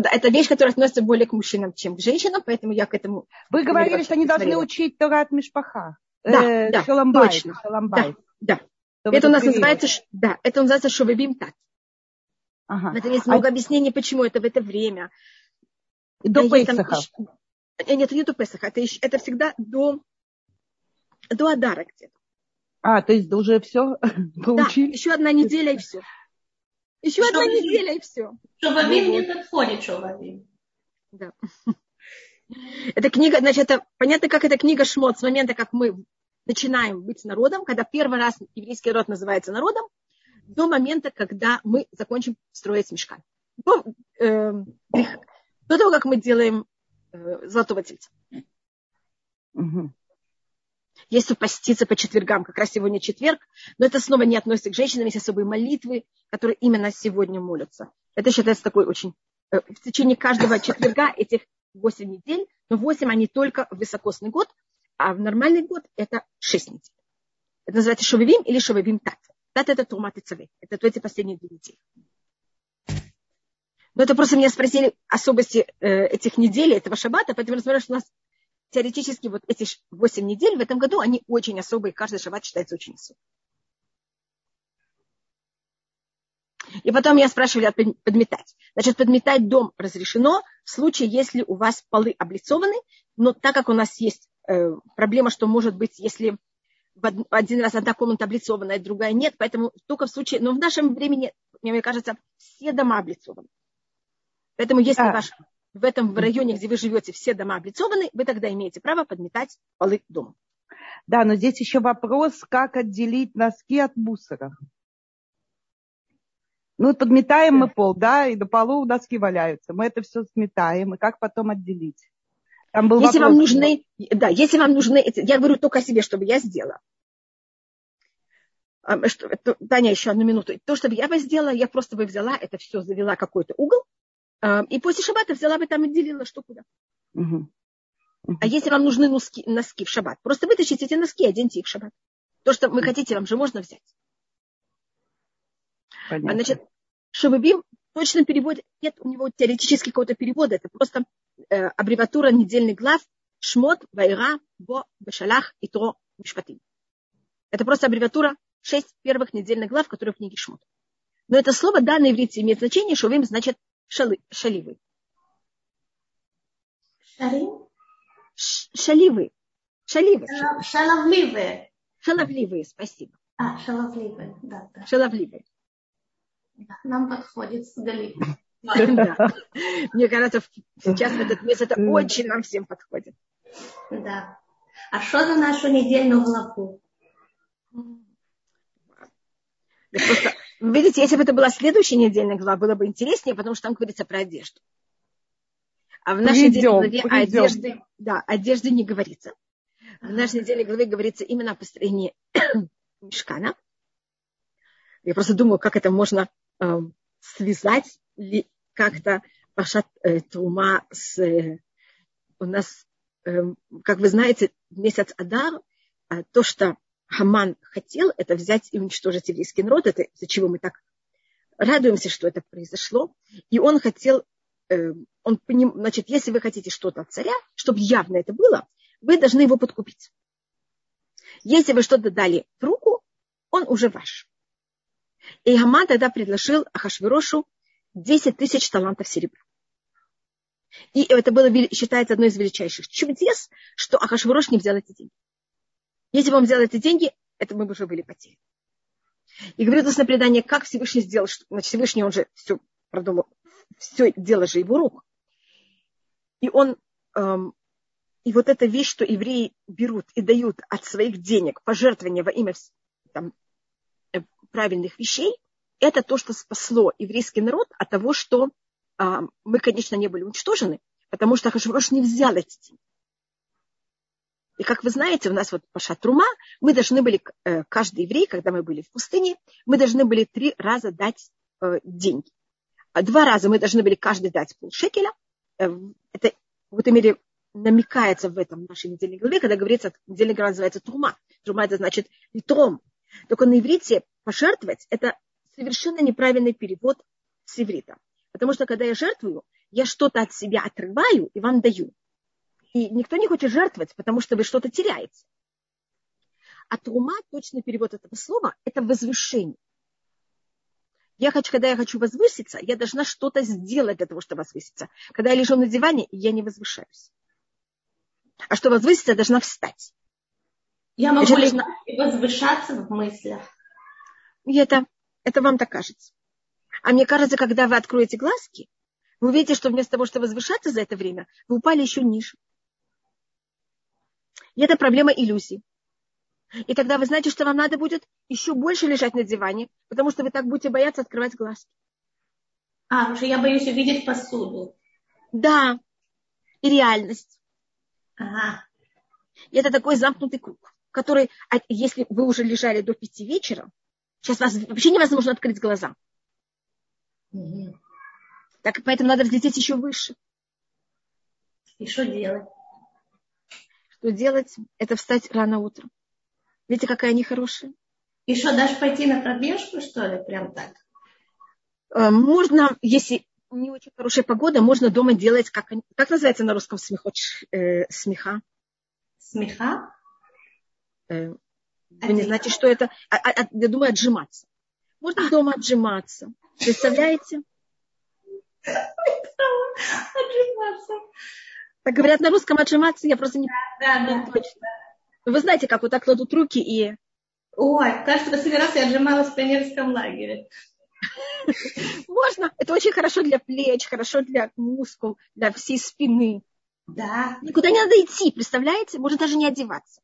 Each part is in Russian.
Это вещь, которая относится более к мужчинам, чем к женщинам, поэтому я к этому... Вы говорили, что они должны учить Торат Мишпаха. Да, э, да, шаломбай, точно. Шаломбай. Да, да. Это у нас называется, да, это называется шовебим тат. Ага. Это есть много а... объяснений, почему это в это время. До да, Песаха. Там... Э, нет, это не до Песаха, это, это всегда до, до Адара где-то. А, то есть уже все получили? Да, еще одна неделя и все. Еще одна неделя и все. Шовавим не подходит Шовавим. Да. Эта книга, значит, это понятно, как эта книга Шмот с момента, как мы начинаем быть народом, когда первый раз еврейский род называется народом, до момента, когда мы закончим строить мешкан. До, э, до того, как мы делаем э, золотого тельца. Угу. Есть поститься по четвергам, как раз сегодня четверг, но это снова не относится к женщинам, есть особые молитвы, которые именно сегодня молятся. Это считается такой очень... Э, в течение каждого четверга этих 8 недель, но 8 они только в високосный год, а в нормальный год это 6 недель. Это называется шовевим или шовевим тат. Тат это тумат и цаве. Это эти последние две недели. Но это просто меня спросили особости э, этих недель, этого шаббата, поэтому я что у нас теоретически вот эти 8 недель в этом году, они очень особые, каждый шаббат считается очень особым. И потом меня спрашивали подметать. Значит, подметать дом разрешено в случае, если у вас полы облицованы, но так как у нас есть э, проблема, что может быть, если в один раз одна комната облицованная, другая нет, поэтому только в случае, но в нашем времени, мне кажется, все дома облицованы. Поэтому если а. ваш, в этом районе, где вы живете, все дома облицованы, вы тогда имеете право подметать полы дома. Да, но здесь еще вопрос, как отделить носки от мусора. Ну, подметаем мы пол, да, и до полу носки валяются. Мы это все сметаем, и как потом отделить? Там был если вопрос, вам нужны, да, если вам нужны, я говорю только о себе, чтобы я сделала. А, Таня, еще одну минуту. То, чтобы я бы сделала, я просто бы взяла это все, завела какой-то угол, и после шаббата взяла бы там и делила, что куда. Угу. А если вам нужны носки, носки в шаббат, просто вытащите эти носки и оденьте их в шаббат. То, что вы хотите, вам же можно взять. Понятно. Значит, Шабабим в точном переводе нет у него теоретически какого-то перевода. Это просто э, аббревиатура недельных глав Шмот, Вайра, Бо, Бешалах, Итро, Мишпатим. Это просто аббревиатура шесть первых недельных глав, которые в книге Шмот. Но это слово, да, на иврите имеет значение, шовим значит шалы, шаливы. Шалим? Шаливы. Шаливы. Шаловливые. Шаловливые, спасибо. А, шаловливые, да. да. Шаловливые. Нам подходит с Гали. Мне кажется, сейчас в этот месяц это очень нам всем подходит. Да. А что за нашу недельную главу? Просто, видите, если бы это была следующая недельная глава, было бы интереснее, потому что там говорится про одежду. А в нашей недельной главе одежды, да, одежды не говорится. В нашей недельной главе говорится именно о построении мешкана. Я просто думаю, как это можно э, связать ли как-то Пашат э, Тума с... Э, у нас, э, как вы знаете, месяц Адар, э, то, что Хаман хотел, это взять и уничтожить еврейский народ, это из-за чего мы так радуемся, что это произошло. И он хотел, э, он поним, значит, если вы хотите что-то от царя, чтобы явно это было, вы должны его подкупить. Если вы что-то дали в руку, он уже ваш. И Хаман тогда предложил Ахашвирошу 10 тысяч талантов серебра. И это было, считается одной из величайших чудес, что Ахашвирош не взял эти деньги. Если бы он взял эти деньги, это мы бы уже были потеряны. И говорит нас на предание, как Всевышний сделал, что, значит, Всевышний, он же все продумал, все дело же его рук. И он, эм, и вот эта вещь, что евреи берут и дают от своих денег пожертвования во имя там, правильных вещей, это то, что спасло еврейский народ от того, что а, мы, конечно, не были уничтожены, потому что Хашврош не взял эти деньги. И как вы знаете, у нас вот по шатрума мы должны были, э, каждый еврей, когда мы были в пустыне, мы должны были три раза дать э, деньги. А два раза мы должны были каждый дать полшекеля. Э, это в этом мере намекается в этом нашей недельной главе, когда говорится, недельная глава называется трума. Трума это значит литром. Только на иврите пожертвовать – это совершенно неправильный перевод с иврита. Потому что когда я жертвую, я что-то от себя отрываю и вам даю. И никто не хочет жертвовать, потому что вы что-то теряете. А трума, точный перевод этого слова, это возвышение. Я хочу, когда я хочу возвыситься, я должна что-то сделать для того, чтобы возвыситься. Когда я лежу на диване, я не возвышаюсь. А чтобы возвыситься, я должна встать. Я могу Значит, должна... возвышаться в мыслях. И это, это вам так кажется. А мне кажется, когда вы откроете глазки, вы увидите, что вместо того, чтобы возвышаться за это время, вы упали еще ниже. И это проблема иллюзий. И тогда вы знаете, что вам надо будет еще больше лежать на диване, потому что вы так будете бояться открывать глазки. А, потому что я боюсь увидеть посуду. Да, и реальность. Ага. И это такой замкнутый круг, который, а если вы уже лежали до пяти вечера, сейчас вас вообще невозможно открыть глаза. Угу. Так поэтому надо взлететь еще выше. И что делать? Что делать? Это встать рано утром. Видите, какая они хорошая. И что, даже пойти на пробежку, что ли, прям так? Э, можно, если не очень хорошая погода, можно дома делать, как, как называется на русском смехоч, э, смеха? Смеха? Э, вы не знаете, что это? А, а, а, я думаю, отжиматься. Можно а. дома отжиматься. Представляете? Отжиматься. Так говорят на русском отжиматься, я просто не, да, да, точно. Вы знаете, как вот так кладут руки и... Ой, кажется, последний раз я отжималась в пионерском лагере. Можно. Это очень хорошо для плеч, хорошо для мускул, для всей спины. Да. Никуда не надо идти, представляете? Можно даже не одеваться.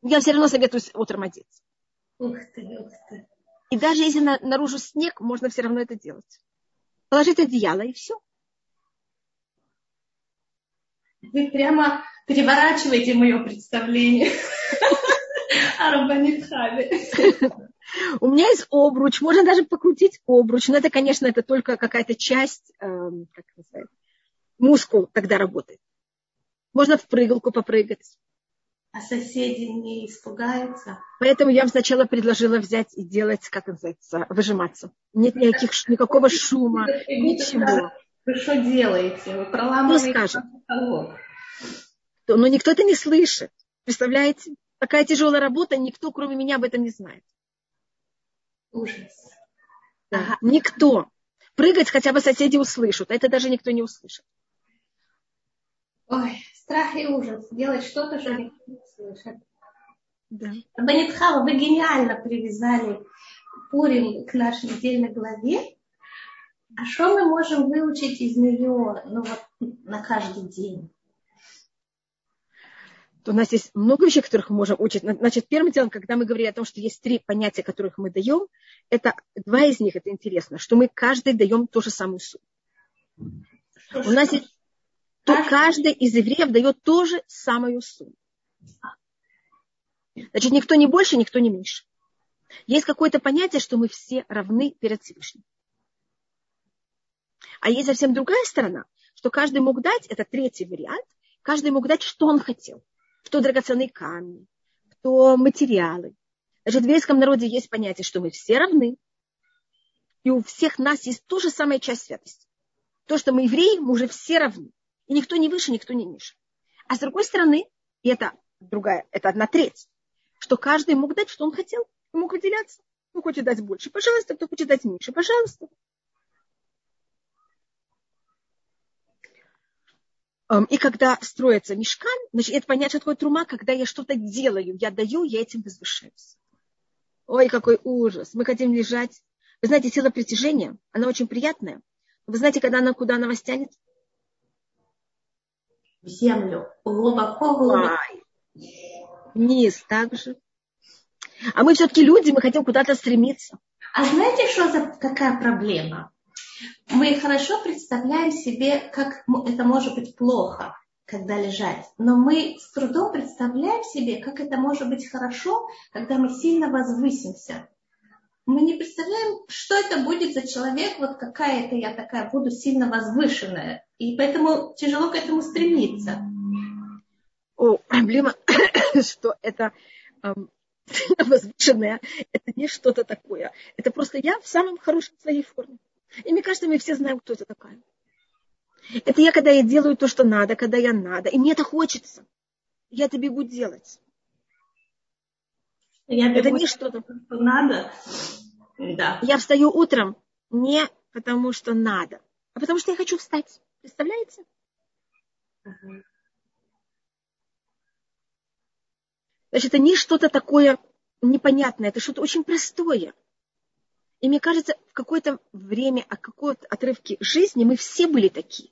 Я все равно советую утром одеться. Ух ты, ух ты. И даже если на, наружу снег, можно все равно это делать. Положить одеяло и все. Вы прямо переворачиваете мое представление о Рабанитхаве. У меня есть обруч, можно даже покрутить обруч, но это, конечно, это только какая-то часть, эм, как называется, мускул тогда работает. Можно в прыгалку попрыгать. А соседи не испугаются? Поэтому я вам сначала предложила взять и делать, как называется, выжиматься. Нет никаких, никакого шума, ничего. Вы что делаете? Вы проламываете потолок. Но никто это не слышит. Представляете? Такая тяжелая работа, никто, кроме меня, об этом не знает. Ужас. Да. Ага. Никто. Прыгать хотя бы соседи услышат, а это даже никто не услышит. Ой, страх и ужас. Делать что-то, что никто не слышит. Да. Банитхава, вы гениально привязали Пурим к нашей недельной главе. А что мы можем выучить из нее ну, вот, на каждый день? То у нас есть много вещей, которых мы можем учить. Значит, первым делом, когда мы говорим о том, что есть три понятия, которых мы даем, это два из них, это интересно, что мы каждый даем ту же самую сумму. У нас есть, то каждый из евреев дает ту же самую сумму. Значит, никто не больше, никто не меньше. Есть какое-то понятие, что мы все равны перед Всевышним. А есть совсем другая сторона, что каждый мог дать, это третий вариант, каждый мог дать, что он хотел. Кто драгоценные камни, кто материалы. Даже в еврейском народе есть понятие, что мы все равны. И у всех нас есть та же самая часть святости. То, что мы евреи, мы уже все равны. И никто не выше, никто не ниже. А с другой стороны, и это другая, это одна треть, что каждый мог дать, что он хотел. Мог выделяться. Кто хочет дать больше, пожалуйста, кто хочет дать меньше, пожалуйста. И когда строится мешкан, значит, это понятие, что такое трума, когда я что-то делаю, я даю, я этим возвышаюсь. Ой, какой ужас. Мы хотим лежать. Вы знаете, сила притяжения, она очень приятная. Вы знаете, когда она, куда она вас тянет? В землю. Глубоко, глубоко. Вниз также. А мы все-таки люди, мы хотим куда-то стремиться. А знаете, что за такая проблема? Мы хорошо представляем себе, как это может быть плохо, когда лежать. Но мы с трудом представляем себе, как это может быть хорошо, когда мы сильно возвысимся. Мы не представляем, что это будет за человек, вот какая это я такая, буду сильно возвышенная. И поэтому тяжело к этому стремиться. О, проблема, что это эм, возвышенное, это не что-то такое. Это просто я в самом хорошем своей форме. И мне кажется, мы все знаем, кто это такая. Это я, когда я делаю то, что надо, когда я надо. И мне это хочется. Я это бегу делать. Я это не что-то. Надо. Да. Я встаю утром не потому, что надо, а потому что я хочу встать. Представляете? Значит, это не что-то такое непонятное, это что-то очень простое. И мне кажется, в какое-то время, а какой-то отрывке жизни мы все были такие.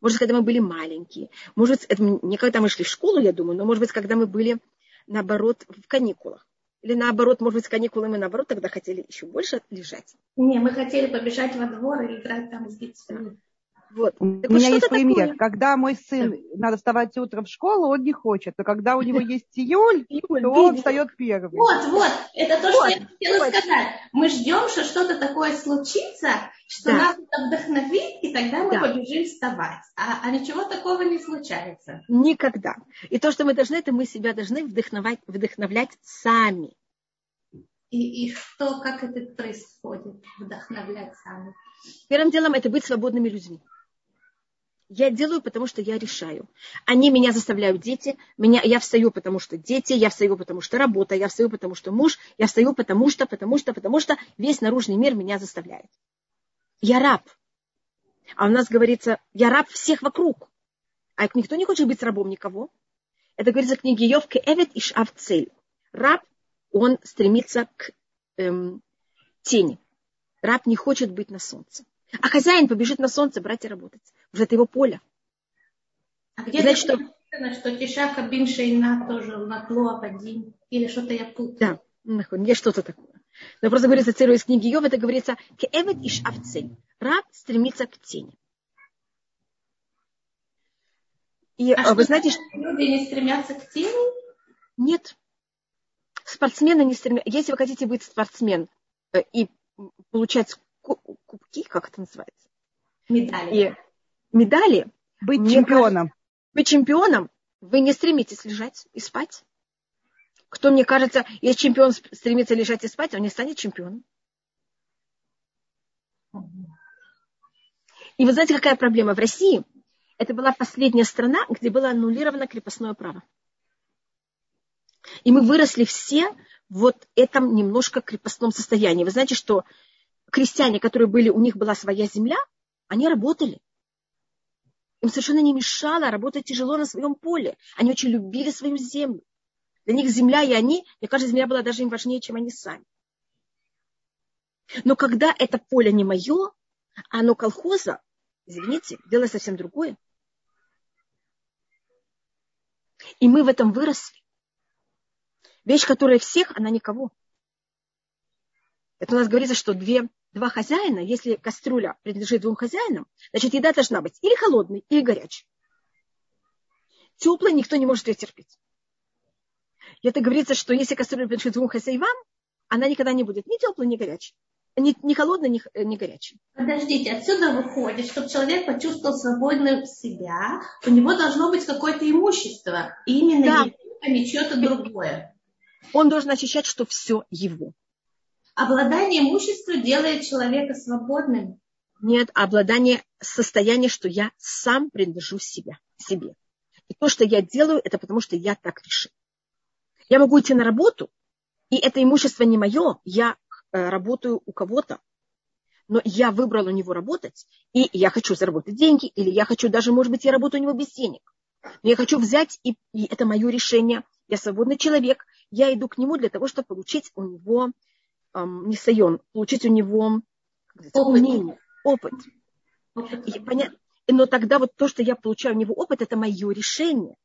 Может, когда мы были маленькие. Может, это не когда мы шли в школу, я думаю, но, может быть, когда мы были, наоборот, в каникулах. Или наоборот, может быть, с каникулами мы, наоборот, тогда хотели еще больше лежать. Не, мы хотели побежать во двор и играть там с детьми. Вот. У так меня есть пример. Такое? Когда мой сын, надо вставать утром в школу, он не хочет. Но когда у него есть июль, то он встает первым. Вот, вот. Это то, что я хотела сказать. Мы ждем, что что-то такое случится, что да. нас вдохновит, и тогда мы да. побежим вставать. А, а ничего такого не случается. Никогда. И то, что мы должны, это мы себя должны вдохновлять, вдохновлять сами. И, и что, как это происходит, вдохновлять сами? Первым делом это быть свободными людьми. Я делаю, потому что я решаю. Они меня заставляют дети, меня, я встаю, потому что дети, я встаю, потому что работа, я встаю, потому что муж, я встаю, потому что, потому что, потому что весь наружный мир меня заставляет. Я раб. А у нас говорится, я раб всех вокруг. А никто не хочет быть рабом никого. Это говорится в книге Йовка Эвет и Шавцель. Раб, он стремится к эм, тени. Раб не хочет быть на солнце. А хозяин побежит на солнце брать и работать. Уже это его поле. А где Значит, что... написано, что Тишака бин Шейна тоже накло один? Или что-то я путаю? Да, есть что-то такое. Но просто говорится, цитирую из книги Йов, это говорится, кеэвет иш авцель. Раб стремится к тени. И а вы знаете, что... Люди не стремятся к тени? Нет. Спортсмены не стремятся. Если вы хотите быть спортсмен э, и получать кубки, как это называется? Медали. И медали. Быть чемпионом. Кажется, быть чемпионом. Вы не стремитесь лежать и спать. Кто, мне кажется, если чемпион стремится лежать и спать, он не станет чемпионом. И вы знаете, какая проблема? В России это была последняя страна, где было аннулировано крепостное право. И мы выросли все в вот этом немножко крепостном состоянии. Вы знаете, что крестьяне, которые были, у них была своя земля, они работали. Им совершенно не мешало работать тяжело на своем поле. Они очень любили свою землю. Для них земля и они, мне кажется, земля была даже им важнее, чем они сами. Но когда это поле не мое, а оно колхоза, извините, дело совсем другое. И мы в этом выросли. Вещь, которая всех, она никого. Это у нас говорится, что две два хозяина, если кастрюля принадлежит двум хозяинам, значит, еда должна быть или холодной, или горячей. Теплой никто не может ее терпеть. И это говорится, что если кастрюля принадлежит двум хозяевам, она никогда не будет ни теплой, ни горячей. Ни, ни холодной, ни, ни горячей. Подождите, отсюда выходит, чтобы человек почувствовал свободным себя, у него должно быть какое-то имущество. И именно да. его, а не что-то другое. Он должен ощущать, что все его. Обладание имуществом делает человека свободным. Нет, обладание состоянием, что я сам принадлежу себе, себе. И то, что я делаю, это потому, что я так решил. Я могу идти на работу, и это имущество не мое, я э, работаю у кого-то, но я выбрал у него работать, и я хочу заработать деньги, или я хочу даже, может быть, я работаю у него без денег. Но я хочу взять, и, и это мое решение. Я свободный человек, я иду к нему для того, чтобы получить у него эм, нисайон, получить у него опыт. умение, опыт. опыт. И понять, но тогда вот то, что я получаю у него опыт, это мое решение.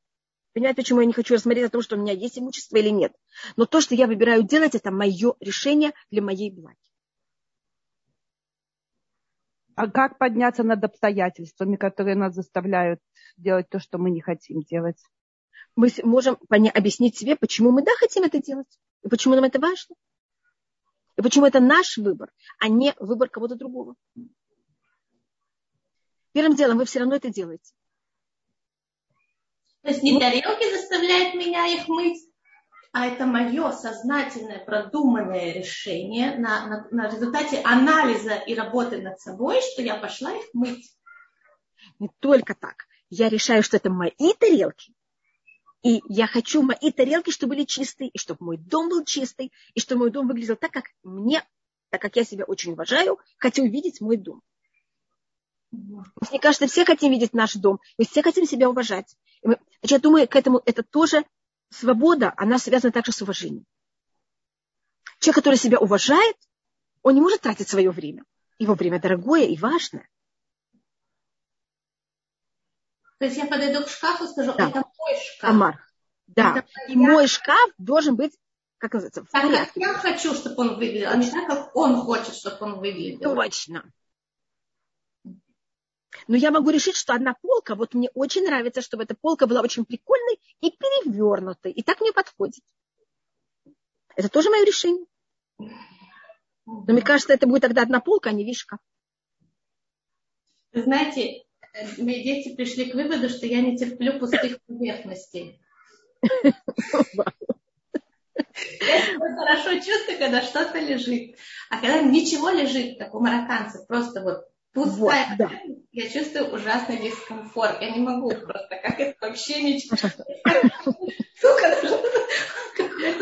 Понимаете, почему я не хочу рассмотреть о том, что у меня есть имущество или нет. Но то, что я выбираю делать, это мое решение для моей благи. А как подняться над обстоятельствами, которые нас заставляют делать то, что мы не хотим делать? Мы можем объяснить себе, почему мы да хотим это делать, и почему нам это важно. И почему это наш выбор, а не выбор кого-то другого. Первым делом вы все равно это делаете. То есть не тарелки заставляют меня их мыть, а это мое сознательное, продуманное решение на, на, на результате анализа и работы над собой, что я пошла их мыть. Не только так. Я решаю, что это мои тарелки. И я хочу мои тарелки, чтобы были чистые, и чтобы мой дом был чистый, и чтобы мой дом выглядел так, как мне, так как я себя очень уважаю, хочу увидеть мой дом. Мне кажется, все хотим видеть наш дом, мы все хотим себя уважать. Мы, значит, я думаю, к этому это тоже свобода, она связана также с уважением. Человек, который себя уважает, он не может тратить свое время. Его время дорогое и важное. То есть я подойду к шкафу и скажу, да. это. Амар. Да. Это и я... мой шкаф должен быть, как называется, в так, порядке. я хочу, чтобы он выглядел, а не так, как он хочет, чтобы он выглядел. Точно. Но я могу решить, что одна полка, вот мне очень нравится, чтобы эта полка была очень прикольной и перевернутой, и так мне подходит. Это тоже мое решение. Но мне кажется, это будет тогда одна полка, а не вишка. Знаете, мои дети пришли к выводу, что я не терплю пустых поверхностей. Я хорошо чувствую, когда что-то лежит. А когда ничего лежит, как у марокканцев, просто вот пустая, вот, да. я чувствую ужасный дискомфорт. Я не могу просто, как это вообще ничего.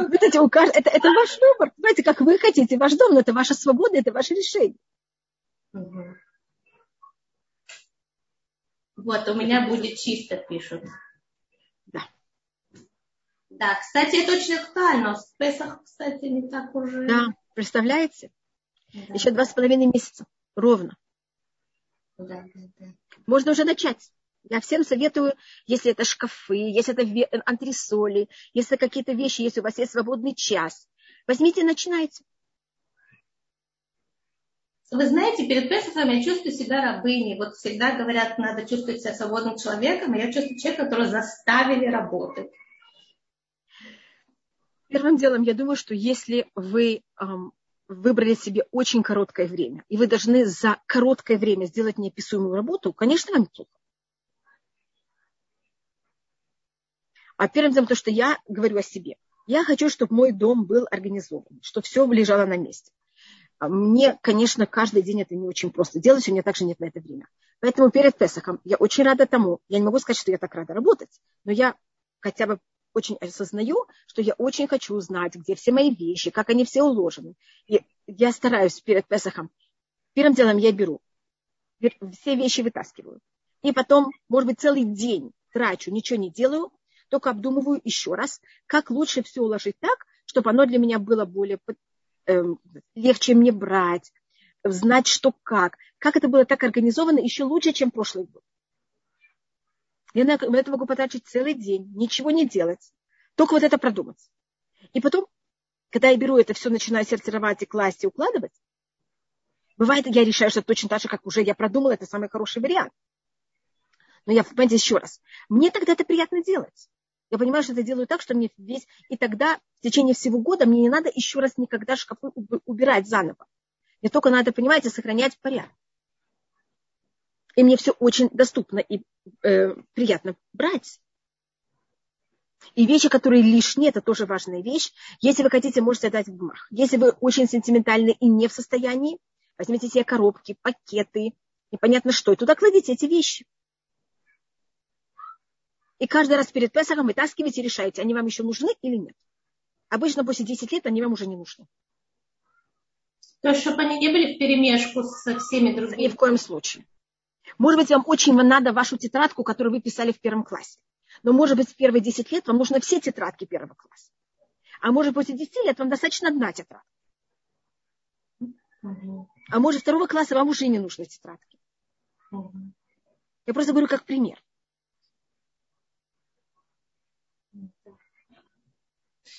Видите, у каждого, это, это ваш выбор. Знаете, как вы хотите, ваш дом, но это ваша свобода, это ваше решение. Вот, у меня будет чисто, пишут. Да. Да, кстати, это очень актуально. В Песах, кстати, не так уже. Да, представляете? Да. Еще два с половиной месяца. Ровно. Да, да, да. Можно уже начать. Я всем советую, если это шкафы, если это антресоли, если какие-то вещи, если у вас есть свободный час, возьмите и начинайте. Вы знаете, перед Песохом я чувствую себя рабыней. Вот всегда говорят, надо чувствовать себя свободным человеком, а я чувствую человека, которого заставили работать. Первым делом, я думаю, что если вы эм, выбрали себе очень короткое время, и вы должны за короткое время сделать неописуемую работу, конечно, вам плохо. А первым делом то, что я говорю о себе. Я хочу, чтобы мой дом был организован, чтобы все лежало на месте. А мне, конечно, каждый день это не очень просто делать, у меня также нет на это время. Поэтому перед Песохом я очень рада тому, я не могу сказать, что я так рада работать, но я хотя бы очень осознаю, что я очень хочу узнать, где все мои вещи, как они все уложены. И я стараюсь перед Песохом. Первым делом я беру, все вещи вытаскиваю. И потом, может быть, целый день трачу, ничего не делаю, только обдумываю еще раз, как лучше все уложить так, чтобы оно для меня было более легче мне брать, знать, что как. Как это было так организовано, еще лучше, чем прошлый год. Я на это могу потратить целый день, ничего не делать, только вот это продумать. И потом, когда я беру это все, начинаю сортировать и класть и укладывать, бывает, я решаю, что точно так же, как уже я продумала, это самый хороший вариант. Но я, понимаете, еще раз, мне тогда это приятно делать. Я понимаю, что это делаю так, что мне весь... И тогда в течение всего года мне не надо еще раз никогда шкафы убирать заново. Мне только надо, понимаете, сохранять порядок. И мне все очень доступно и э, приятно брать. И вещи, которые лишние, это тоже важная вещь. Если вы хотите, можете отдать в гмах. Если вы очень сентиментальны и не в состоянии, возьмите себе коробки, пакеты, непонятно что, и туда кладите эти вещи. И каждый раз перед Песахом вытаскиваете и решаете, они вам еще нужны или нет. Обычно после 10 лет они вам уже не нужны. То есть, чтобы они не были в перемешку со всеми другими. Ни в коем случае. Может быть, вам очень надо вашу тетрадку, которую вы писали в первом классе. Но, может быть, в первые 10 лет вам нужны все тетрадки первого класса. А может, после 10 лет вам достаточно одна тетрадка. А может, второго класса вам уже не нужны тетрадки. Я просто говорю как пример.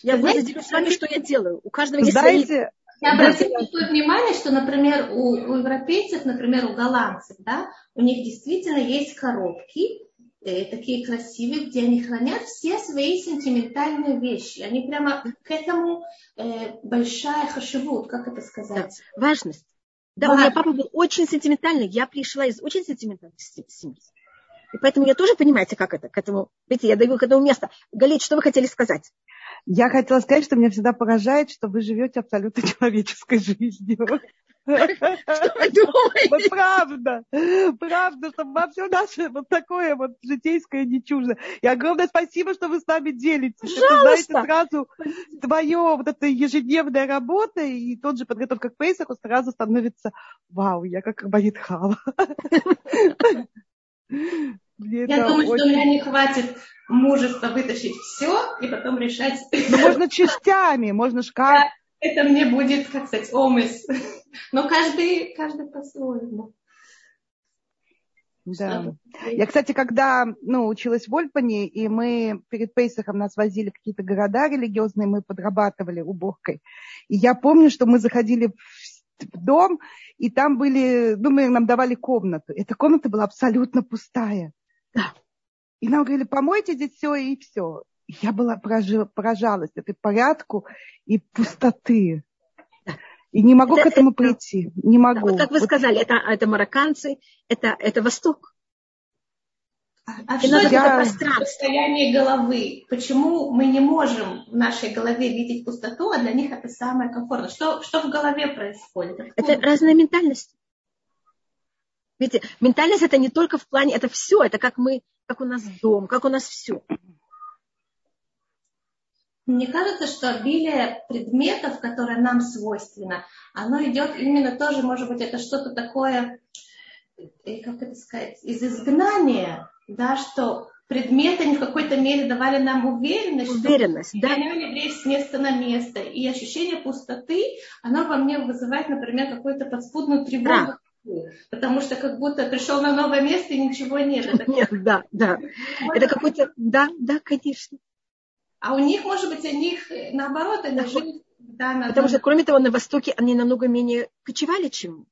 Я делюсь с вами, что я делаю. У каждого есть Знаете, свои... Я обратила внимание, что, например, у, у европейцев, например, у голландцев, да, у них действительно есть коробки, э, такие красивые, где они хранят все свои сентиментальные вещи. Они прямо к этому э, большая хашивут, как это сказать? Да, важность. Да, Важно. у меня папа был очень сентиментальный. Я пришла из очень сентиментальной семьи. И поэтому я тоже, понимаете, как это, к этому, видите, я даю к этому место. Галит, что вы хотели сказать? Я хотела сказать, что меня всегда поражает, что вы живете абсолютно человеческой жизнью. Что вы думаете? Вот правда, правда, чтобы вам все наше вот такое вот житейское не чуждо. И огромное спасибо, что вы с нами делитесь. Пожалуйста. Это, знаете, сразу твое вот эта ежедневная работа и тот же подготовка к Пейсаху сразу становится, вау, я как Рабанит Хава. Я думаю, очень... что у меня не хватит мужества вытащить все и потом решать. Ну, можно частями, можно шкаф. Это мне будет, как сказать, омыс. Но каждый, каждый по-своему. Да. Я, кстати, когда ну, училась в Ольпане, и мы перед Пейсахом нас возили в какие-то города религиозные, мы подрабатывали уборкой. И я помню, что мы заходили в дом, и там были, ну, мы, нам давали комнату. Эта комната была абсолютно пустая. Да. И нам говорили, помойте здесь все и все. Я была поражалась этой порядку и пустоты. И не могу это, к этому это, прийти. Не могу. Да, вот как вы вот. сказали, это, это марокканцы, это, это Восток. А, а что это я... пространство? Состояние головы. Почему мы не можем в нашей голове видеть пустоту, а для них это самое комфортное? Что, что в голове происходит? Это, это разная ментальность. Видите, ментальность это не только в плане, это все, это как мы, как у нас дом, как у нас все. Мне кажется, что обилие предметов, которое нам свойственно, оно идет именно тоже, может быть, это что-то такое, э, как это сказать, из изгнания, да, что предметы они в какой-то мере давали нам уверенность, уверенность что да. евреев с места на место. И ощущение пустоты, оно во мне вызывает, например, какую-то подспудную тревогу. Да Потому что как будто пришел на новое место и ничего нет. Это нет, да, да. Это какой-то, да, да, конечно. А у них, может быть, у них наоборот, они жили да, на Потому что, кроме того, на Востоке они намного менее кочевали, чем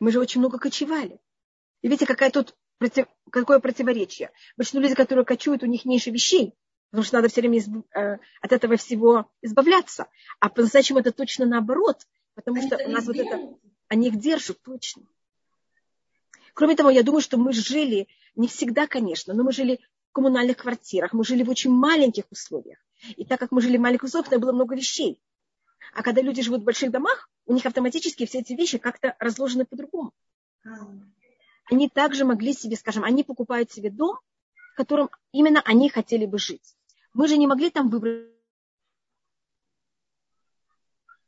мы. Же очень много кочевали. И видите, какая тут, против, какое противоречие. Большинство люди, которые кочуют, у них меньше вещей, потому что надо все время изб, э, от этого всего избавляться. А по-настоящему это точно наоборот, потому они что у нас вот это они их держат точно. Кроме того, я думаю, что мы жили, не всегда, конечно, но мы жили в коммунальных квартирах, мы жили в очень маленьких условиях. И так как мы жили в маленьких условиях, там было много вещей. А когда люди живут в больших домах, у них автоматически все эти вещи как-то разложены по-другому. Они также могли себе, скажем, они покупают себе дом, в котором именно они хотели бы жить. Мы же не могли там выбрать.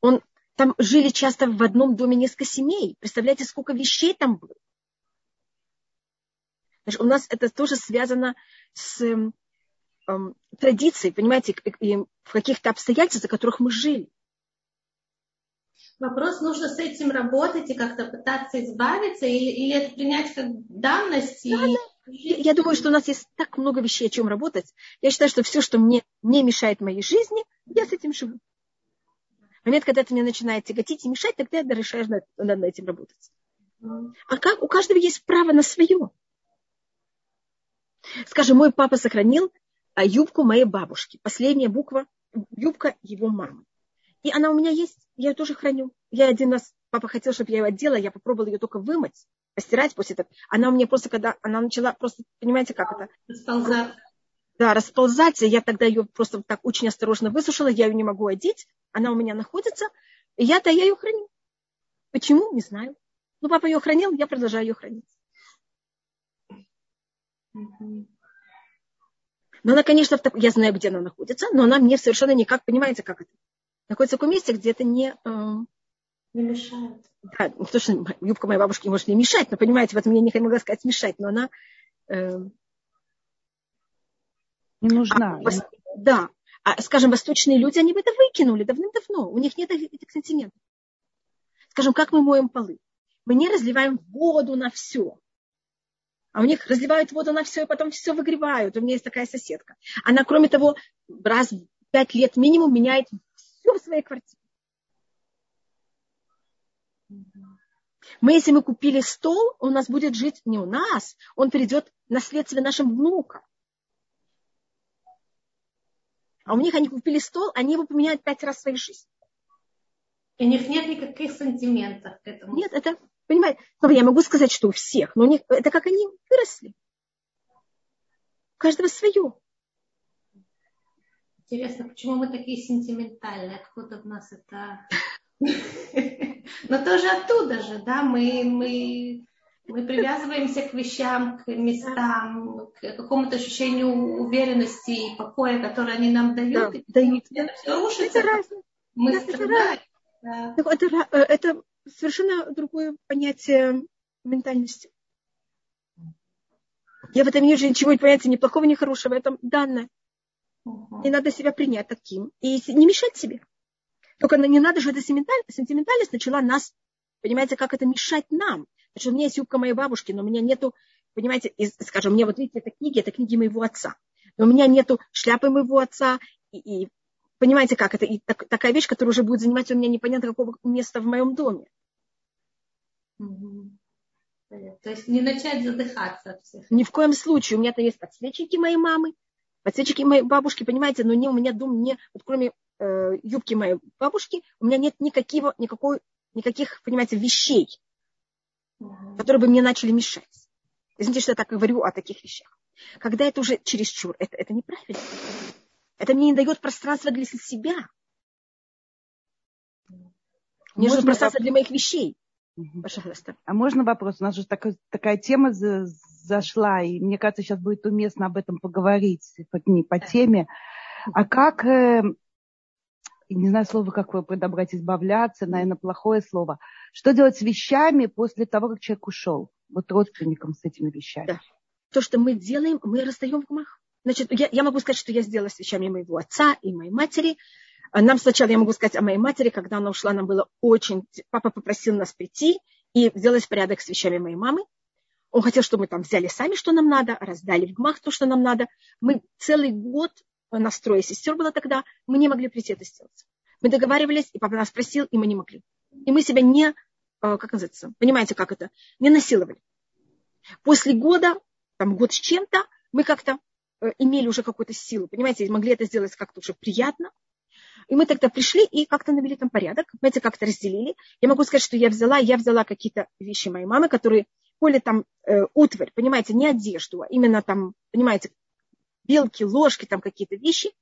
Он там жили часто в одном доме несколько семей. Представляете, сколько вещей там было. Значит, у нас это тоже связано с эм, эм традицией, понимаете, и в каких-то обстоятельствах, в которых мы жили. Вопрос, нужно с этим работать и как-то пытаться избавиться, или, или это принять как данность? Да, и... да. Я думаю, что у нас есть так много вещей, о чем работать. Я считаю, что все, что мне не мешает моей жизни, я с этим живу. В момент, когда это мне начинает тяготить и мешать, тогда я решаешь над, над этим работать. А как? У каждого есть право на свое. Скажем, мой папа сохранил а, юбку моей бабушки. Последняя буква юбка его мамы. И она у меня есть, я ее тоже храню. Я один раз, папа хотел, чтобы я ее одела, я попробовала ее только вымыть, постирать после этого. Она у меня просто, когда она начала, просто, понимаете, как это? Расползаться. Да, расползаться. Я тогда ее просто так очень осторожно высушила, я ее не могу одеть она у меня находится, и я-то я ее храню. Почему? Не знаю. Ну, папа ее хранил, я продолжаю ее хранить. Но она, конечно, я знаю, где она находится, но она мне совершенно никак, понимаете, как это? Находится в таком месте, где это не... Э, не мешает. Да, не то, что юбка моей бабушки может не мешать, но, понимаете, вот мне не могла сказать мешать, но она... Э, не нужна. А, да, а, скажем, восточные люди, они бы это выкинули давным-давно. У них нет этих сантиментов. Скажем, как мы моем полы? Мы не разливаем воду на все. А у них разливают воду на все и потом все выгревают. У меня есть такая соседка. Она, кроме того, раз в пять лет минимум меняет все в своей квартире. Мы, если мы купили стол, он у нас будет жить не у нас, он перейдет наследство нашим внукам. А у них они купили стол, они его поменяют пять раз в своей жизни. И у них нет никаких сантиментов к этому. Нет, это, понимаете, я могу сказать, что у всех, но у них, это как они выросли. У каждого свое. Интересно, почему мы такие сентиментальные? Откуда в нас это... Но тоже оттуда же, да, мы, мы, мы привязываемся к вещам, к местам, к какому-то ощущению уверенности и покоя, которое они нам дают. Да, и дают. Это все рушится. Это разное. Мы да, страдаем. Да. Это, э, это совершенно другое понятие ментальности. Я в этом не вижу ничего, понятия ни плохого, ни хорошего. Это данное. И надо себя принять таким. И не мешать себе. Только не надо, что эта сентиментальность начала нас, понимаете, как это мешать нам. Потому что у меня есть юбка моей бабушки, но у меня нету, понимаете, из, скажем, мне вот видите, это книги, это книги моего отца. Но у меня нету шляпы моего отца, и, и понимаете, как это, и так, такая вещь, которая уже будет занимать у меня непонятно какого места в моем доме. То есть не начать задыхаться от всех. Ни в коем случае. У меня там есть подсвечники моей мамы, подсвечники моей бабушки, понимаете, но не у меня дом, не, вот кроме э, юбки моей бабушки, у меня нет никакого, никакой, никаких, понимаете, вещей. Которые бы мне начали мешать. Извините, что я так говорю о таких вещах. Когда это уже чересчур, это, это неправильно. Это мне не дает пространства для себя. Мне нужно пространство для моих вещей. Пожалуйста. А можно вопрос? У нас же такая, такая тема за, зашла, и мне кажется, сейчас будет уместно об этом поговорить по, не по теме. А как, э, не знаю слово, как вы подобрать, избавляться, наверное, плохое слово. Что делать с вещами после того, как человек ушел? Вот родственникам с этими вещами. Да. То, что мы делаем, мы расстаем в гмах. Значит, я, я могу сказать, что я сделала с вещами моего отца и моей матери. А нам сначала, я могу сказать о моей матери, когда она ушла, нам было очень... Папа попросил нас прийти и сделать порядок с вещами моей мамы. Он хотел, чтобы мы там взяли сами, что нам надо, раздали в гмах то, что нам надо. Мы целый год на строе сестер было тогда, мы не могли прийти это сделать. Мы договаривались, и папа нас просил, и мы не могли. И мы себя не, э, как называется, понимаете, как это, не насиловали. После года, там год с чем-то, мы как-то э, имели уже какую-то силу, понимаете, могли это сделать как-то уже приятно, и мы тогда пришли и как-то навели там порядок, понимаете, как-то разделили. Я могу сказать, что я взяла, я взяла какие-то вещи моей мамы, которые более там э, утварь, понимаете, не одежду, а именно там, понимаете, белки, ложки, там какие-то вещи.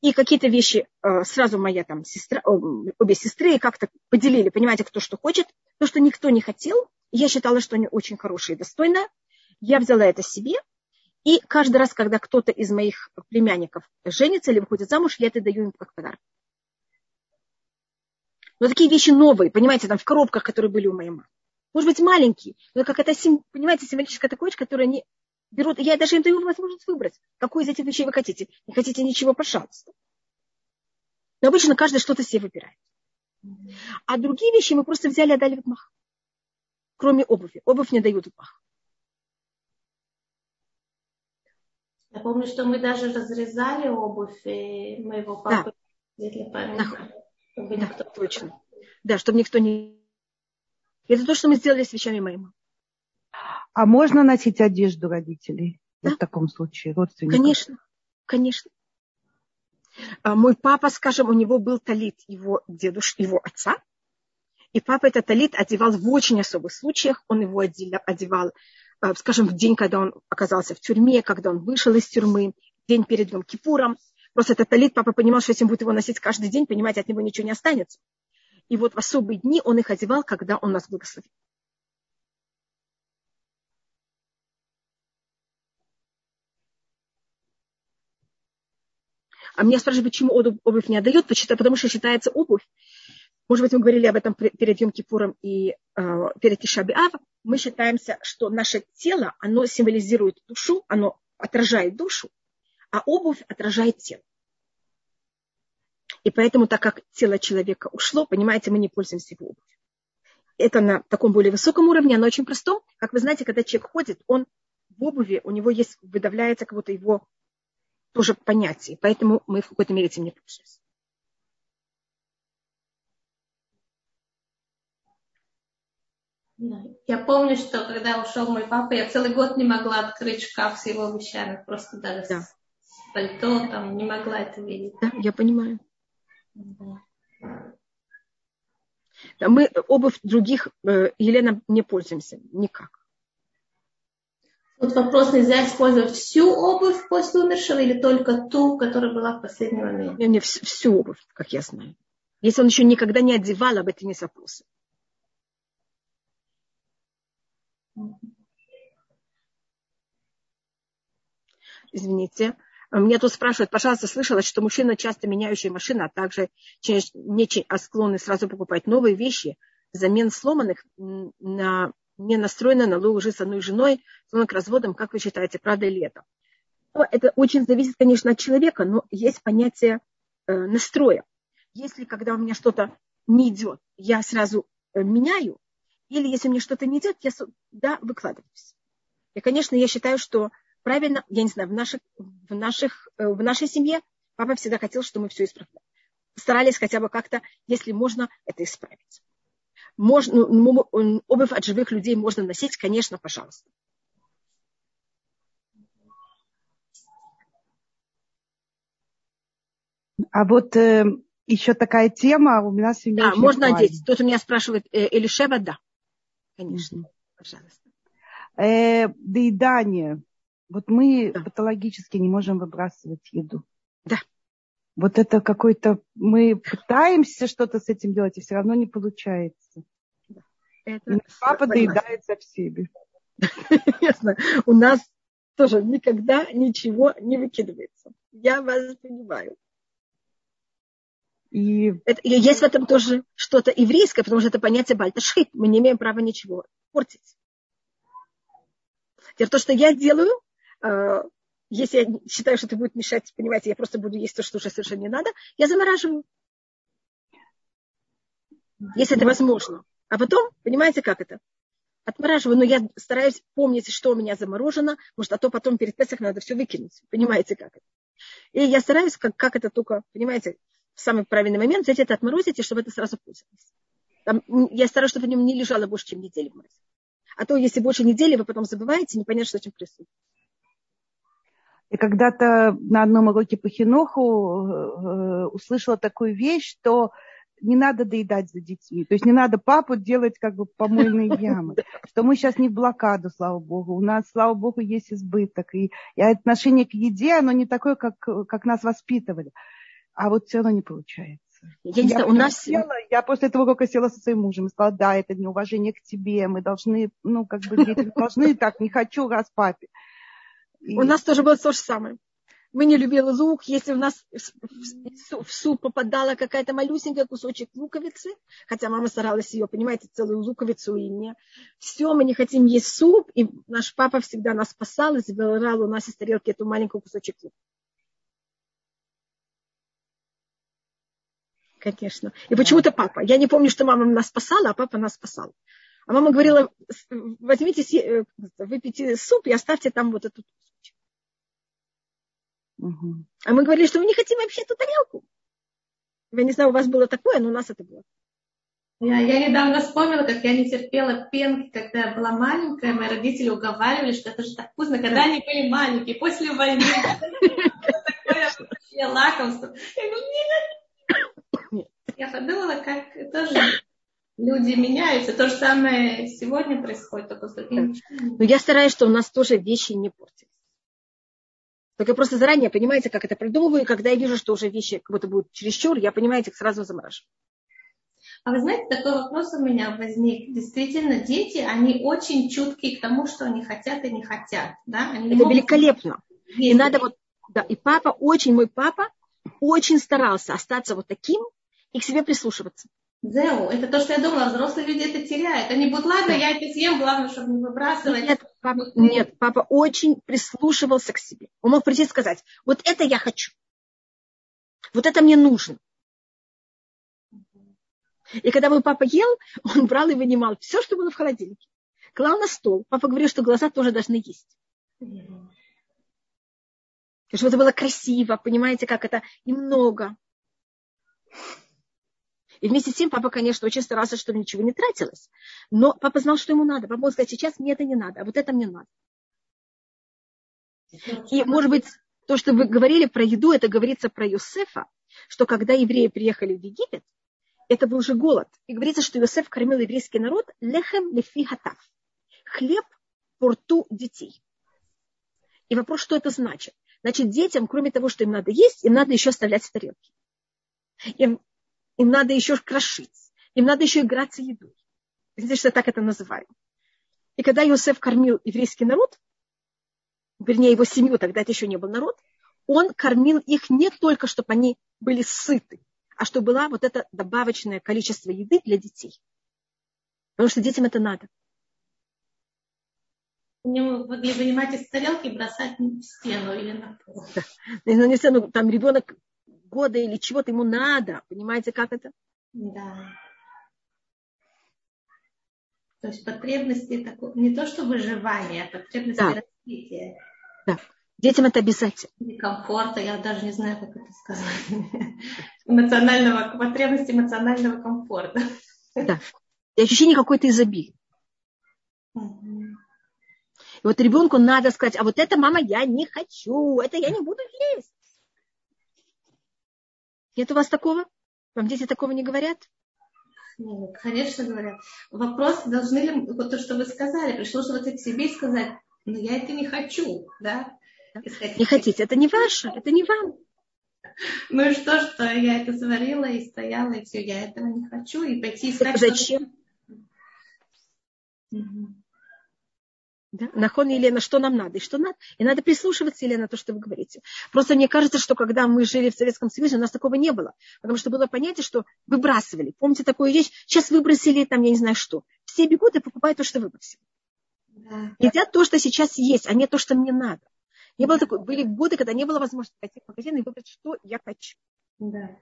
И какие-то вещи э, сразу моя там сестра, обе сестры как-то поделили, понимаете, кто что хочет. То, что никто не хотел, я считала, что они очень хорошие и достойные. Я взяла это себе, и каждый раз, когда кто-то из моих племянников женится или выходит замуж, я это даю им как подарок. Но такие вещи новые, понимаете, там в коробках, которые были у моей мамы. Может быть, маленькие, но как это, понимаете, символическая такая вещь, которую они берут. Я даже им даю возможность выбрать, какую из этих вещей вы хотите. Не хотите ничего, пожалуйста. Но обычно каждый что-то себе выбирает. А другие вещи мы просто взяли и отдали в мах. Кроме обуви. Обувь не дают в мах. Я помню, что мы даже разрезали обувь э, моего папы да. для памяти. Да, да точно. Да, чтобы никто не... Это то, что мы сделали с вещами моими. А можно носить одежду родителей да. в таком случае, родственников? Конечно, конечно. А мой папа, скажем, у него был талит его дедуш, его отца, и папа этот талит одевал в очень особых случаях. Он его одевал Э, скажем, в день, когда он оказался в тюрьме, когда он вышел из тюрьмы, день перед Йом Кипуром. Просто этот талит, папа понимал, что если он будет его носить каждый день, понимаете, от него ничего не останется. И вот в особые дни он их одевал, когда он нас благословил. А меня спрашивают, почему обувь не отдают, потому что считается обувь. Может быть, мы говорили об этом перед Йом Кипуром и э, перед Тишабиав мы считаемся, что наше тело, оно символизирует душу, оно отражает душу, а обувь отражает тело. И поэтому, так как тело человека ушло, понимаете, мы не пользуемся его обувью. Это на таком более высоком уровне, оно очень простом. Как вы знаете, когда человек ходит, он в обуви, у него есть, выдавляется как будто его тоже понятие. Поэтому мы в какой-то мере этим не пользуемся. Я помню, что когда ушел мой папа, я целый год не могла открыть шкаф с его вещами. Просто даже да. с пальто там не могла это видеть. Да, я понимаю. Да. Мы обувь других, э, Елена, не пользуемся никак. Вот вопрос, нельзя использовать всю обувь после умершего или только ту, которая была в последний момент? Не, не всю обувь, как я знаю. Если он еще никогда не одевал, об этом есть вопросы. Извините. Меня тут спрашивают, пожалуйста, слышалось, что мужчина часто меняющий машины, а также не а склонны сразу покупать новые вещи, замен сломанных на не настроены на лужи с одной женой, склонны к разводам, как вы считаете, правда или это? Ну, это очень зависит, конечно, от человека, но есть понятие э, настроя. Если когда у меня что-то не идет, я сразу э, меняю, или если мне что-то не идет, я да, выкладываюсь. И, конечно, я считаю, что правильно, я не знаю, в, наших, в, наших, э, в нашей семье папа всегда хотел, чтобы мы все исправляли. Старались хотя бы как-то, если можно, это исправить. Можно, ну, обувь от живых людей можно носить, конечно, пожалуйста. А вот э, еще такая тема у нас в Да, можно актуальна. одеть. Тут у меня спрашивает э, Элишева, да. Конечно, mm-hmm. пожалуйста. Э, доедание. Вот мы да. патологически не можем выбрасывать еду. Да. Вот это какой-то... Мы пытаемся что-то с этим делать, и все равно не получается. Это... Папа доедает за всеми. Ясно. У нас тоже никогда ничего не выкидывается. Я вас понимаю. И... Это, есть в этом тоже что-то еврейское, потому что это понятие бальташхит. Мы не имеем права ничего портить. Теперь то, что я делаю, э, если я считаю, что это будет мешать, понимаете, я просто буду есть то, что уже совершенно не надо, я замораживаю. Если это возможно. А потом, понимаете, как это? Отмораживаю, но я стараюсь помнить, что у меня заморожено, может, а то потом перед Песах надо все выкинуть. Понимаете, как это? И я стараюсь, как, как это только, понимаете, в самый правильный момент взять это, отморозить, и чтобы это сразу пользовалось. Там, я стараюсь, чтобы в нем не лежало больше, чем недели в морозе. А то, если больше недели, вы потом забываете, непонятно, что этим происходит. И когда-то на одном уроке по хиноху э, услышала такую вещь, что не надо доедать за детьми. То есть не надо папу делать как бы помойные ямы. Что мы сейчас не в блокаду, слава богу. У нас, слава богу, есть избыток. И, и отношение к еде, оно не такое, как, как нас воспитывали а вот все равно не получается. Я, не знаю, у нас... Села, я после этого урока села со своим мужем и сказала, да, это неуважение к тебе, мы должны, ну, как бы дети должны так, не хочу раз папе. И... У нас тоже было то же самое. Мы не любили лук, если у нас в суп попадала какая-то малюсенькая кусочек луковицы, хотя мама старалась ее, понимаете, целую луковицу и не. Все, мы не хотим есть суп, и наш папа всегда нас спасал и забирал у нас из тарелки эту маленькую кусочек лука. конечно. И почему-то папа. Я не помню, что мама нас спасала, а папа нас спасал. А мама говорила, возьмите, э, выпейте суп и оставьте там вот эту угу. А мы говорили, что мы не хотим вообще эту тарелку. Я не знаю, у вас было такое, но у нас это было. Я, я недавно вспомнила, как я не терпела пенки, когда я была маленькая. Мои родители уговаривали, что это же так вкусно, когда они были маленькие, после войны. Такое лакомство. Я говорю, нет, я подумала, как тоже люди меняются. То же самое сегодня происходит, только с другими. Но я стараюсь, что у нас тоже вещи не портились. Только просто заранее, понимаете, как это придумываю, и когда я вижу, что уже вещи как будто будут чересчур, я, понимаете, их сразу замораживаю. А вы знаете, такой вопрос у меня возник. Действительно, дети, они очень чуткие к тому, что они хотят и не хотят. Да? Они это великолепно. И надо вот, да, и папа очень, мой папа очень старался остаться вот таким, и к себе прислушиваться. Зеу, это то, что я думала, взрослые люди это теряют. Они будут, ладно, я это съем, главное, чтобы не выбрасывать. Нет, папа, нет, папа очень прислушивался к себе. Он мог прийти и сказать, вот это я хочу. Вот это мне нужно. И когда мой папа ел, он брал и вынимал все, что было в холодильнике. Клал на стол. Папа говорил, что глаза тоже должны есть. Чтобы это было красиво, понимаете, как это и много. И вместе с тем папа, конечно, очень старался, чтобы ничего не тратилось. Но папа знал, что ему надо. Папа мог сказать, сейчас мне это не надо, а вот это мне надо. И, может быть, то, что вы говорили про еду, это говорится про Юсефа, что когда евреи приехали в Египет, это был же голод. И говорится, что Иосиф кормил еврейский народ лехем лефи хатав. Хлеб по рту детей. И вопрос, что это значит? Значит, детям, кроме того, что им надо есть, им надо еще оставлять тарелки. Им им надо еще крошить, им надо еще играться едой. Знаете, что так это называем? И когда Иосиф кормил еврейский народ, вернее, его семью, тогда это еще не был народ, он кормил их не только, чтобы они были сыты, а чтобы было вот это добавочное количество еды для детей. Потому что детям это надо. Не вынимать из тарелки и бросать в стену или на пол. Да. Ну, не стену, там ребенок года или чего-то ему надо. Понимаете, как это? Да. То есть потребности не то что выживание, а потребности да. развития. Да. Детям это обязательно. И комфорта, я даже не знаю, как это сказать. Эмоционального, потребности эмоционального комфорта. Да. И ощущение какой-то изобилия. Угу. И вот ребенку надо сказать, а вот это, мама, я не хочу, это я не буду есть. Нет у вас такого? Вам дети такого не говорят? Нет, конечно говорят. Вопрос, должны ли, вот то, что вы сказали, прислушиваться к себе и сказать, ну я это не хочу, да? Сказать, не хотите, это не ваше, это не вам. Ну и что, что я это сварила и стояла, и все, я этого не хочу, и пойти искать. Зачем? Угу. Да? Нахон Елена, что нам надо и что надо. И надо прислушиваться, Елена, то, что вы говорите. Просто мне кажется, что когда мы жили в Советском Союзе, у нас такого не было. Потому что было понятие, что выбрасывали. Помните такую вещь? Сейчас выбросили там, я не знаю что. Все бегут и покупают то, что выбросили. Да. Едят то, что сейчас есть, а не то, что мне надо. Не было такой, были годы, когда не было возможности пойти в магазин и выбрать, что я хочу. Да.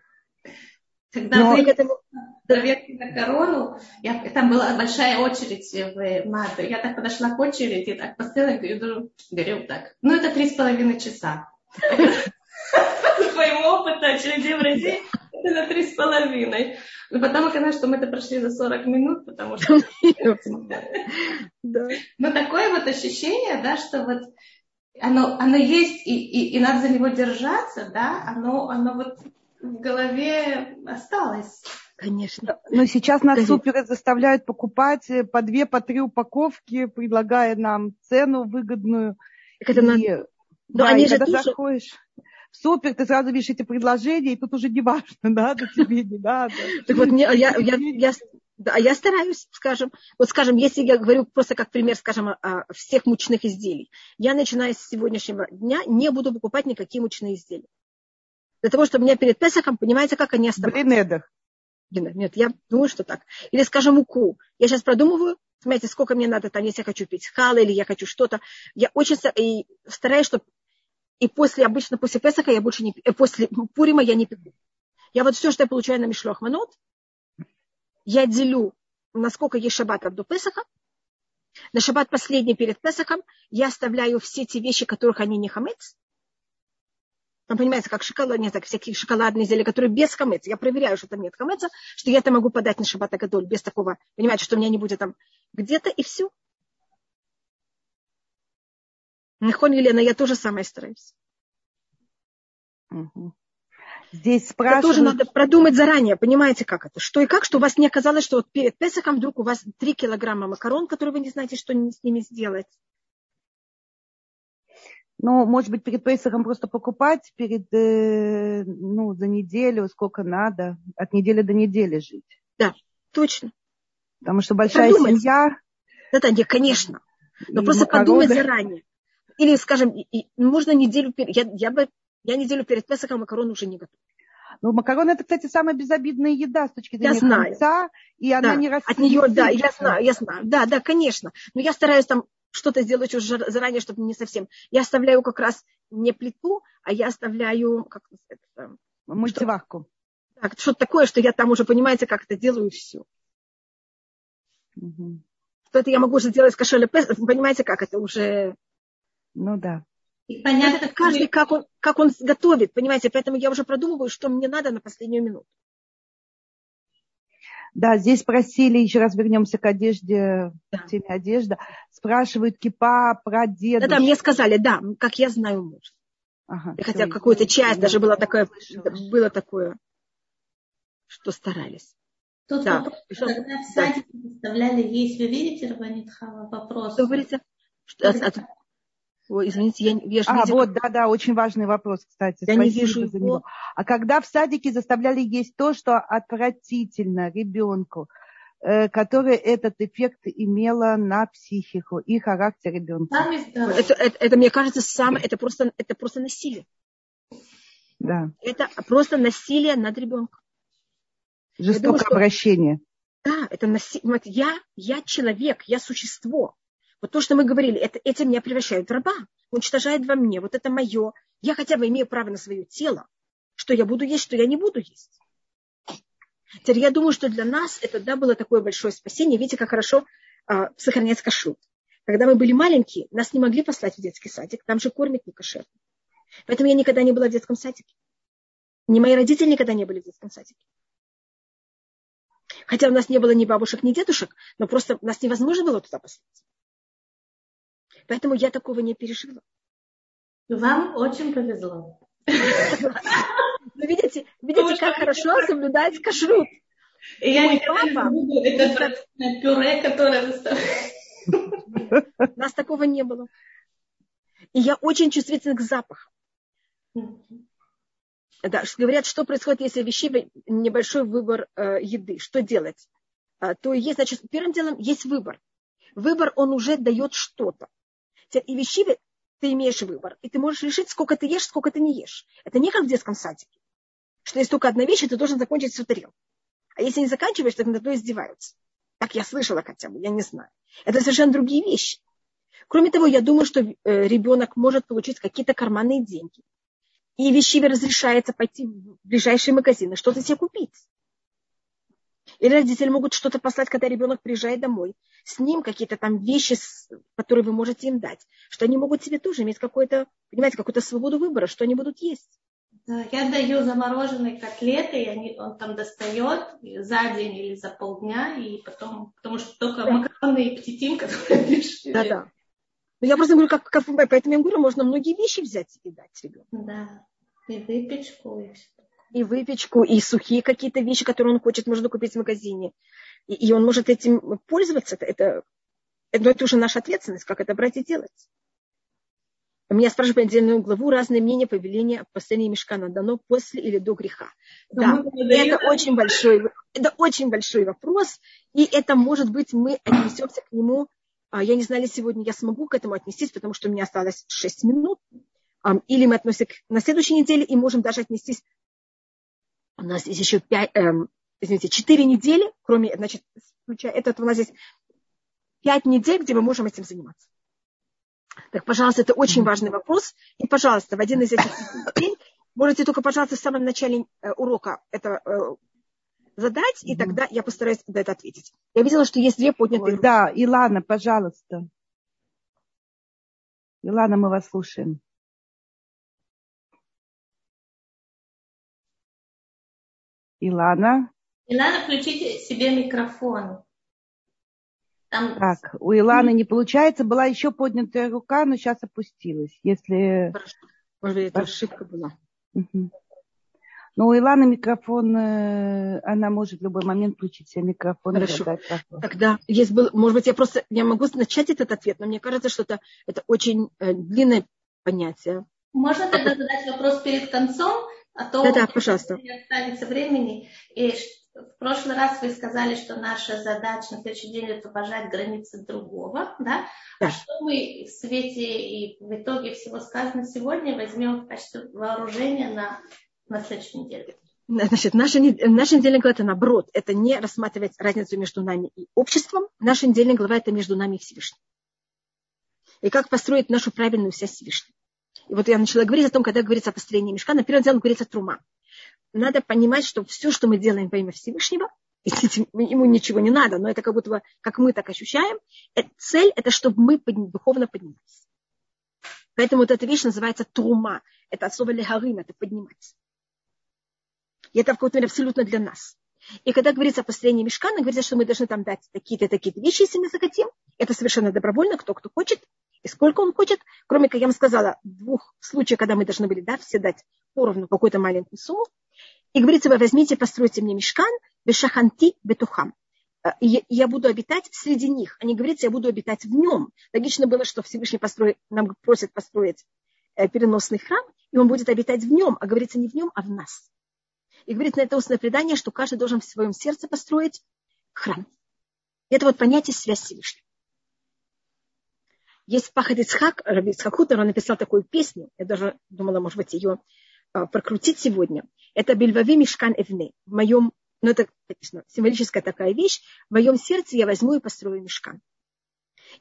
Когда Но... были этому... проверки на корону, я, там была большая очередь в МАДу. Я так подошла к очереди, так поставила, говорю, говорю так, ну это три с половиной часа. По своему опыту очереди в России это на три с половиной. Но потом оказалось, что мы это прошли за 40 минут, потому что... Но такое вот ощущение, да, что вот оно, оно есть, и, и, и надо за него держаться, да, оно, оно вот в голове осталось. Конечно. Но сейчас нас супер заставляют покупать по две, по три упаковки, предлагая нам цену выгодную. Это и, надо... Да, они и же когда тоже... заходишь в супер, ты сразу видишь эти предложения, и тут уже не важно, надо тебе, не надо. Так вот, я, я, я, да, я стараюсь, скажем, вот скажем, если я говорю просто как пример, скажем, о всех мучных изделий, я начиная с сегодняшнего дня не буду покупать никакие мучные изделия для того, чтобы меня перед Песохом, понимаете, как они оставались. Блинедах. Нет, я думаю, что так. Или, скажем, муку. Я сейчас продумываю, смотрите, сколько мне надо там, если я хочу пить хала или я хочу что-то. Я очень стараюсь, чтобы и после, обычно после Песаха я больше не э, после Пурима я не пеку. Я вот все, что я получаю на Мишлох Манот, я делю, насколько есть шаббат до Песаха. На шаббат последний перед Песахом я оставляю все те вещи, которых они не хамец. Там, понимаете, как шоколад, нет, так, всякие шоколадные изделия, которые без хамеца. Я проверяю, что там нет хамеца, что я это могу подать на шаббат гадоль без такого, понимаете, что у меня не будет там где-то, и все. Нахон Елена, я тоже самое стараюсь. Угу. Здесь спрашивают... Это тоже надо продумать заранее, понимаете, как это, что и как, что у вас не оказалось, что вот перед Песохом вдруг у вас 3 килограмма макарон, которые вы не знаете, что с ними сделать. Ну, может быть, перед Пейсахом просто покупать, перед, э, ну, за неделю, сколько надо, от недели до недели жить. Да, точно. Потому что большая Подумать. семья. Да, да, нет, конечно. Но просто макароны. подумать заранее. Или, скажем, можно неделю перед... Я, я, бы, я неделю перед Песохом макарон уже не готовлю. Ну, макароны это, кстати, самая безобидная еда с точки зрения я знаю. конца, и она да. не растет. От нее, да, я знаю, я знаю. Да, да, конечно. Но я стараюсь там что-то сделать уже заранее, чтобы не совсем. Я оставляю как раз не плиту, а я оставляю как это, мультиварку. Что, так, что-то такое, что я там уже, понимаете, как это делаю, и все. Угу. Что это я могу уже сделать с кошеля понимаете, как это уже... Ну да. И понятно, это каждый, как он, как он готовит, понимаете, поэтому я уже продумываю, что мне надо на последнюю минуту. Да, здесь просили, еще раз вернемся к одежде, да. к теме одежда. Спрашивают кипа про дедушку. Да, да, мне сказали, да, как я знаю муж. Ага, Хотя какую-то часть даже было такое, было такое, что старались. Тут да. вопрос, когда в садике да. заставляли есть, вы видите, Рабанитхава, вопрос? Что говорите? Что, от, Ой, извините, я, я А, видела... вот, да-да, очень важный вопрос, кстати. Я Спасибо не вижу за него. А когда в садике заставляли есть то, что отвратительно ребенку, э, который этот эффект имела на психику и характер ребенка. Это, это, это мне кажется, самое, это просто, это просто насилие. Да. Это просто насилие над ребенком. Жестокое думаю, что, обращение. Да, это насилие. Я, я человек, я существо. Вот то, что мы говорили, это, этим меня превращают в раба. Уничтожает во мне. Вот это мое. Я хотя бы имею право на свое тело. Что я буду есть, что я не буду есть. Теперь я думаю, что для нас это да, было такое большое спасение. Видите, как хорошо а, сохранять кашрут. Когда мы были маленькие, нас не могли послать в детский садик, там же кормят не кошерно. Поэтому я никогда не была в детском садике. Ни мои родители никогда не были в детском садике. Хотя у нас не было ни бабушек, ни дедушек, но просто нас невозможно было туда послать. Поэтому я такого не пережила. Вам очень повезло. Ну, видите, видите, как хорошо соблюдать кашрут. И я не буду это пюре, которое У нас такого не было. И я очень чувствительна к запаху. Да, говорят, что происходит, если вещи небольшой выбор э, еды, что делать? А, то есть, значит, первым делом есть выбор. Выбор, он уже дает что-то. И вещи ты имеешь выбор, и ты можешь решить, сколько ты ешь, сколько ты не ешь. Это не как в детском садике, что есть только одна вещь, и ты должен закончить всю тарелку. А если не заканчиваешь, то над издеваются. Так я слышала хотя бы, я не знаю. Это совершенно другие вещи. Кроме того, я думаю, что э, ребенок может получить какие-то карманные деньги. И вещиве разрешается пойти в ближайшие магазины, что-то себе купить. Или родители могут что-то послать, когда ребенок приезжает домой. С ним какие-то там вещи, которые вы можете им дать. Что они могут себе тоже иметь какую-то, понимаете, какую-то свободу выбора, что они будут есть. Я даю замороженные котлеты, и они, он там достает за день или за полдня, и потом, потому что только да. макароны и птитин, которые пишут. Да, да. Но я просто говорю, как, как поэтому я говорю, можно многие вещи взять и дать ребенку. Да, и выпечку, и все. И выпечку, и сухие какие-то вещи, которые он хочет, можно купить в магазине. И, и он может этим пользоваться. Это, это, это, это уже наша ответственность, как это брать и делать. Меня спрашивают отдельную главу разные мнения повеления последней мешкана дано после или до греха. Да, это очень большой, это очень большой вопрос, и это может быть мы отнесемся к нему а, я не знаю, ли сегодня я смогу к этому отнестись, потому что у меня осталось 6 минут. Или мы относимся на следующей неделе и можем даже отнестись. У нас есть еще 5, эм, извините, 4 недели, кроме, значит, включая этот, у нас здесь 5 недель, где мы можем этим заниматься. Так, пожалуйста, это очень важный вопрос. И, пожалуйста, в один из этих дней можете только, пожалуйста, в самом начале э, урока это э, задать, и тогда я постараюсь на это ответить. Я видела, что есть две поднятые руки. Да, Илана, пожалуйста. Илана, мы вас слушаем. Илана. Илана, включите себе микрофон. Там... Так, у Иланы не получается. Была еще поднятая рука, но сейчас опустилась. Если... Хорошо. Может быть, это ошибка была. Угу. Но у Иланы микрофон, э, она может в любой момент включить себе микрофон. Хорошо. Тогда есть был, может быть, я просто, я могу начать этот ответ, но мне кажется, что это, это очень э, длинное понятие. Можно тогда задать вопрос перед концом, а то да, да, пожалуйста. не останется времени. И в прошлый раз вы сказали, что наша задача на следующий день это уважать границы другого, да? да. А что мы в свете и в итоге всего сказанного сегодня возьмем в качестве вооружения на на следующей неделе. Значит, наша, наша недельная глава это наоборот. Это не рассматривать разницу между нами и обществом. Наша недельная глава это между нами и Всевышним. И как построить нашу правильную связь с Всевышним. И вот я начала говорить о том, когда говорится о построении мешка, на первом деле говорится трума. Надо понимать, что все, что мы делаем во имя Всевышнего, ему ничего не надо, но это как будто бы, как мы так ощущаем, э, цель это, чтобы мы духовно поднимались. Поэтому вот эта вещь называется трума. Это от слова это поднимать. И это в какой-то мере абсолютно для нас. И когда говорится о построении мешкана, говорится, что мы должны там дать такие-то, такие-то вещи, если мы захотим. Это совершенно добровольно, кто кто хочет и сколько он хочет. Кроме, как я вам сказала, двух случаев, когда мы должны были да, все дать поровну какую-то маленькую сумму. И говорится, вы возьмите, постройте мне мешкан, бешаханти бетухам. И я буду обитать среди них. Не говорится, я буду обитать в нем. Логично было, что Всевышний построит, нам просит построить э, переносный храм, и он будет обитать в нем, а говорится не в нем, а в нас. И говорит на это устное предание, что каждый должен в своем сердце построить храм. Это вот понятие связь Всевышнего. Есть Пахад Ицхак, Ицхак Хутер, он написал такую песню, я даже думала, может быть, ее а, прокрутить сегодня. Это Бельвави Мишкан Эвне. В моем, ну это, конечно, символическая такая вещь. В моем сердце я возьму и построю мешкан.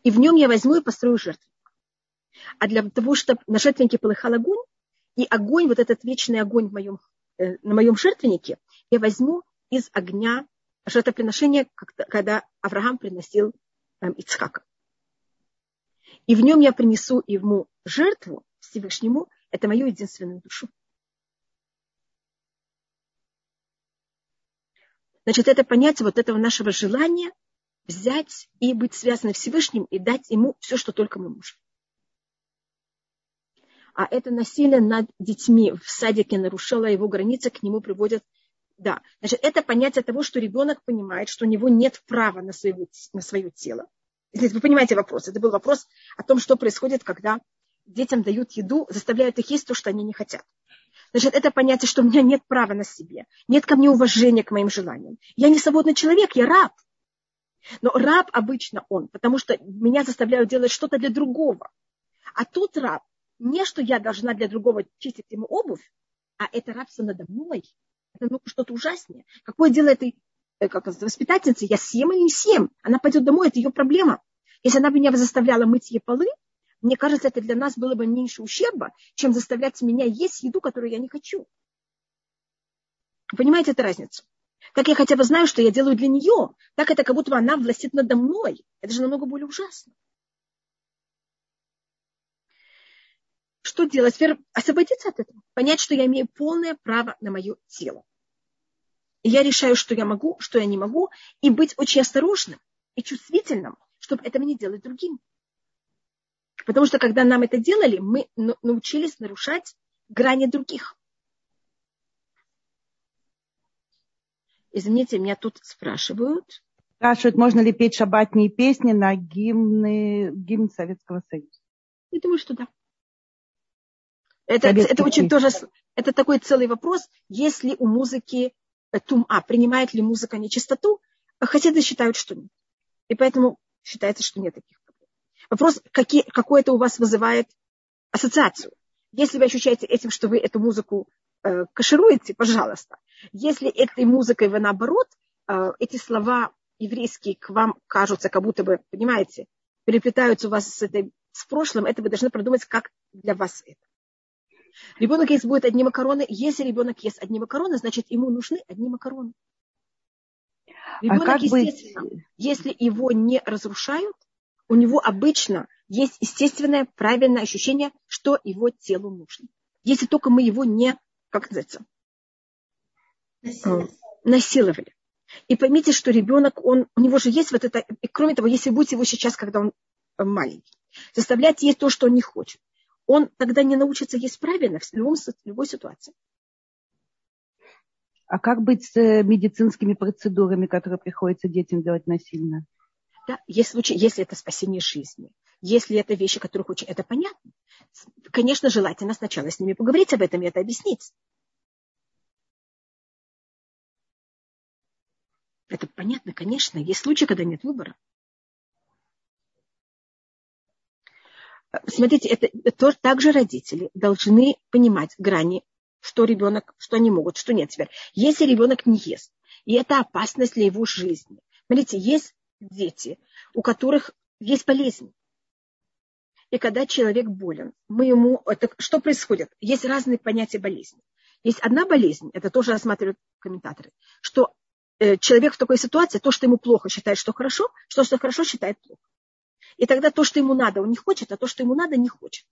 И в нем я возьму и построю жертву. А для того, чтобы на жертвеннике полыхал огонь, и огонь, вот этот вечный огонь в моем, э, на моем жертвеннике, я возьму из огня жертвоприношения, когда Авраам приносил э, Ицхака. И в нем я принесу ему жертву Всевышнему, это мою единственную душу. Значит, это понятие вот этого нашего желания взять и быть связанным Всевышним и дать ему все, что только мы можем. А это насилие над детьми в садике нарушало его границы, к нему приводят да. Значит, это понятие того, что ребенок понимает, что у него нет права на, свое, на свое тело. Если вы понимаете вопрос, это был вопрос о том, что происходит, когда детям дают еду, заставляют их есть то, что они не хотят. Значит, это понятие, что у меня нет права на себе, нет ко мне уважения к моим желаниям. Я не свободный человек, я раб. Но раб обычно он, потому что меня заставляют делать что-то для другого. А тут раб, не что я должна для другого чистить ему обувь, а это рабство надо мной. Это ну, что-то ужаснее. Какое дело этой как воспитательницы, я съем или не съем. Она пойдет домой, это ее проблема. Если она меня заставляла мыть ей полы, мне кажется, это для нас было бы меньше ущерба, чем заставлять меня есть еду, которую я не хочу. Понимаете эту разницу? Как я хотя бы знаю, что я делаю для нее, так это как будто бы она властит надо мной. Это же намного более ужасно. Что делать? Освободиться от этого. Понять, что я имею полное право на мое тело. И я решаю, что я могу, что я не могу, и быть очень осторожным и чувствительным, чтобы этого не делать другим. Потому что когда нам это делали, мы научились нарушать грани других. Извините, меня тут спрашивают. Спрашивают, можно ли петь шабатные песни на гимны, гимн Советского Союза. Я думаю, что да. Это, это очень тоже, это такой целый вопрос, если у музыки тума, принимает ли музыка нечистоту, хасиды считают, что нет. И поэтому считается, что нет таких проблем. Вопрос, какие, какой это у вас вызывает ассоциацию. Если вы ощущаете этим, что вы эту музыку э, кашируете, пожалуйста. Если этой музыкой вы наоборот, э, эти слова еврейские к вам кажутся, как будто бы, понимаете, переплетаются у вас с, этой, с прошлым, это вы должны продумать, как для вас это. Ребенок есть будет одни макароны. Если ребенок ест одни макароны, значит ему нужны одни макароны. Ребенок, а естественно, быть... если его не разрушают, у него обычно есть естественное правильное ощущение, что его телу нужно. Если только мы его не, как называется, насиловали. насиловали. И поймите, что ребенок, он, у него же есть вот это, и кроме того, если будете его сейчас, когда он маленький, заставлять есть то, что он не хочет, он тогда не научится есть правильно в любом, любой ситуации. А как быть с э, медицинскими процедурами, которые приходится детям делать насильно? Да, есть случаи, если это спасение жизни, если это вещи, которых очень, это понятно. Конечно, желательно сначала с ними поговорить об этом и это объяснить. Это понятно, конечно. Есть случаи, когда нет выбора. Смотрите, это, это также родители должны понимать грани, что ребенок, что они могут, что нет. Теперь, если ребенок не ест, и это опасность для его жизни. Смотрите, есть дети, у которых есть болезнь. И когда человек болен, мы ему... Это, что происходит? Есть разные понятия болезни. Есть одна болезнь, это тоже рассматривают комментаторы, что э, человек в такой ситуации, то, что ему плохо, считает, что хорошо, что, что хорошо, считает плохо. И тогда то, что ему надо, он не хочет, а то, что ему надо, не хочет.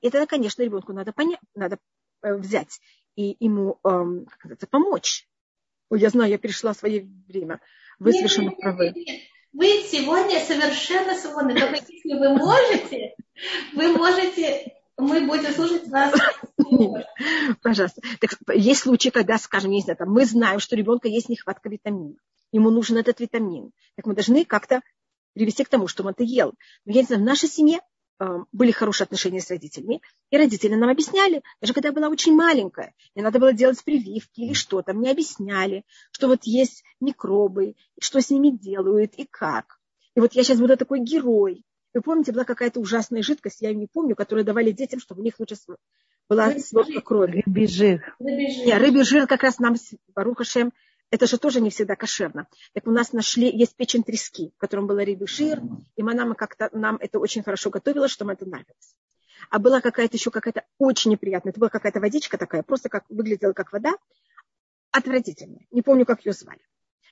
И тогда, конечно, ребенку надо, понять, надо э, взять и ему эм, как это, помочь. Ой, я знаю, я перешла свое время. Вы нет, совершенно нет, правы. Нет, нет. Вы сегодня совершенно свободны. Только если вы можете, вы можете, мы будем слушать вас. Пожалуйста. Так, есть случаи, когда, скажем, не знаю, там, мы знаем, что у ребенка есть нехватка витамина. Ему нужен этот витамин. Так мы должны как-то привести к тому, чтобы он это ел. Но я не знаю, в нашей семье были хорошие отношения с родителями, и родители нам объясняли, даже когда я была очень маленькая, мне надо было делать прививки или что-то, мне объясняли, что вот есть микробы, что с ними делают и как. И вот я сейчас буду такой герой. Вы помните, была какая-то ужасная жидкость, я ее не помню, которую давали детям, чтобы у них лучше была сводка крови. Рыбий жир. Нет, рыбий жир как раз нам, Барухашем, это же тоже не всегда кошерно. Так у нас нашли, есть печень трески, в котором был рыбий жир, и мама как-то нам это очень хорошо готовила, что нам это нравилось. А была какая-то еще какая-то очень неприятная, это была какая-то водичка такая, просто как выглядела как вода, отвратительная. Не помню, как ее звали.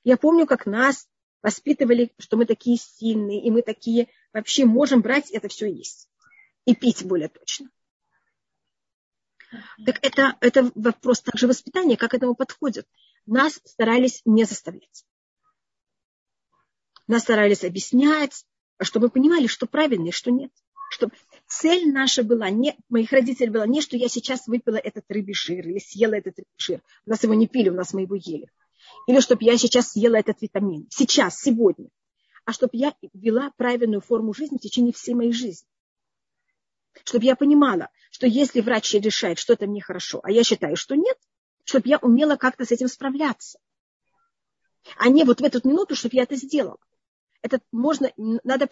Я помню, как нас воспитывали, что мы такие сильные, и мы такие вообще можем брать это все есть. И пить более точно. Так это, это вопрос также воспитания, как этому подходят. Нас старались не заставлять. Нас старались объяснять, чтобы мы понимали, что правильно и что нет. Чтобы цель наша была, не, моих родителей была не, что я сейчас выпила этот рыбий жир или съела этот рыбий жир. У нас его не пили, у нас мы его ели. Или чтобы я сейчас съела этот витамин. Сейчас, сегодня. А чтобы я вела правильную форму жизни в течение всей моей жизни. Чтобы я понимала, что если врач решает, что это мне хорошо, а я считаю, что нет, чтобы я умела как-то с этим справляться. А не вот в эту минуту, чтобы я это сделала. Это можно, надо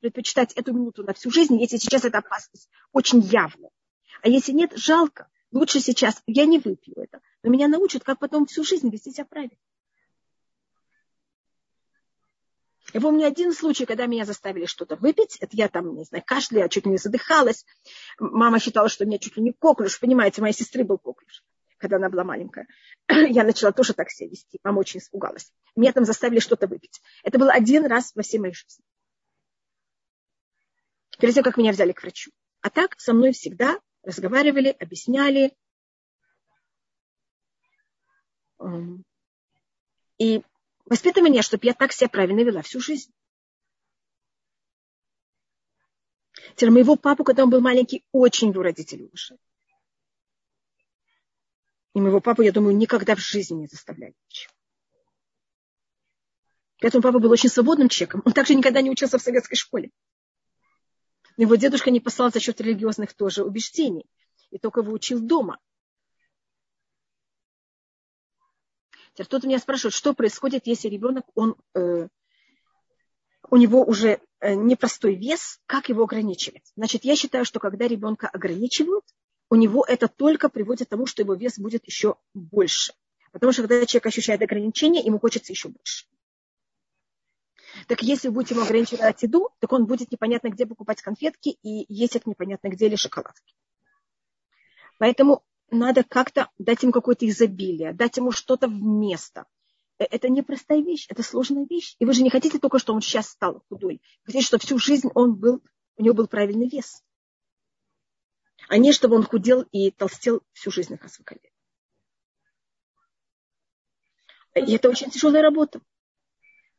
предпочитать эту минуту на всю жизнь, если сейчас эта опасность очень явна. А если нет, жалко. Лучше сейчас я не выпью это. Но меня научат, как потом всю жизнь вести себя правильно. Я помню один случай, когда меня заставили что-то выпить. Это я там, не знаю, кашляла, чуть ли не задыхалась. Мама считала, что у меня чуть ли не коклюш. Понимаете, моей сестры был коклюш, когда она была маленькая. Я начала тоже так себя вести. Мама очень испугалась. Меня там заставили что-то выпить. Это было один раз во всей моей жизни. Перед тем, как меня взяли к врачу. А так со мной всегда разговаривали, объясняли. И воспитывание, чтобы я так себя правильно вела всю жизнь. Теперь моего папу, когда он был маленький, очень его родители уважали. И моего папу, я думаю, никогда в жизни не заставляли ничего. Поэтому папа был очень свободным человеком. Он также никогда не учился в советской школе. Его дедушка не послал за счет религиозных тоже убеждений. И только его учил дома. Теперь кто-то меня спрашивает, что происходит, если ребенок, он, э, у него уже э, непростой вес, как его ограничивать? Значит, я считаю, что когда ребенка ограничивают, у него это только приводит к тому, что его вес будет еще больше. Потому что когда человек ощущает ограничения, ему хочется еще больше. Так если вы будете ему ограничивать еду, так он будет непонятно где покупать конфетки и есть их непонятно где или шоколадки. Поэтому надо как-то дать ему какое-то изобилие, дать ему что-то вместо. Э, это не простая вещь, это сложная вещь. И вы же не хотите только, что он сейчас стал худой. Вы хотите, чтобы всю жизнь он был, у него был правильный вес. А не, чтобы он худел и толстел всю жизнь на Хасвакале. И это очень тяжелая работа.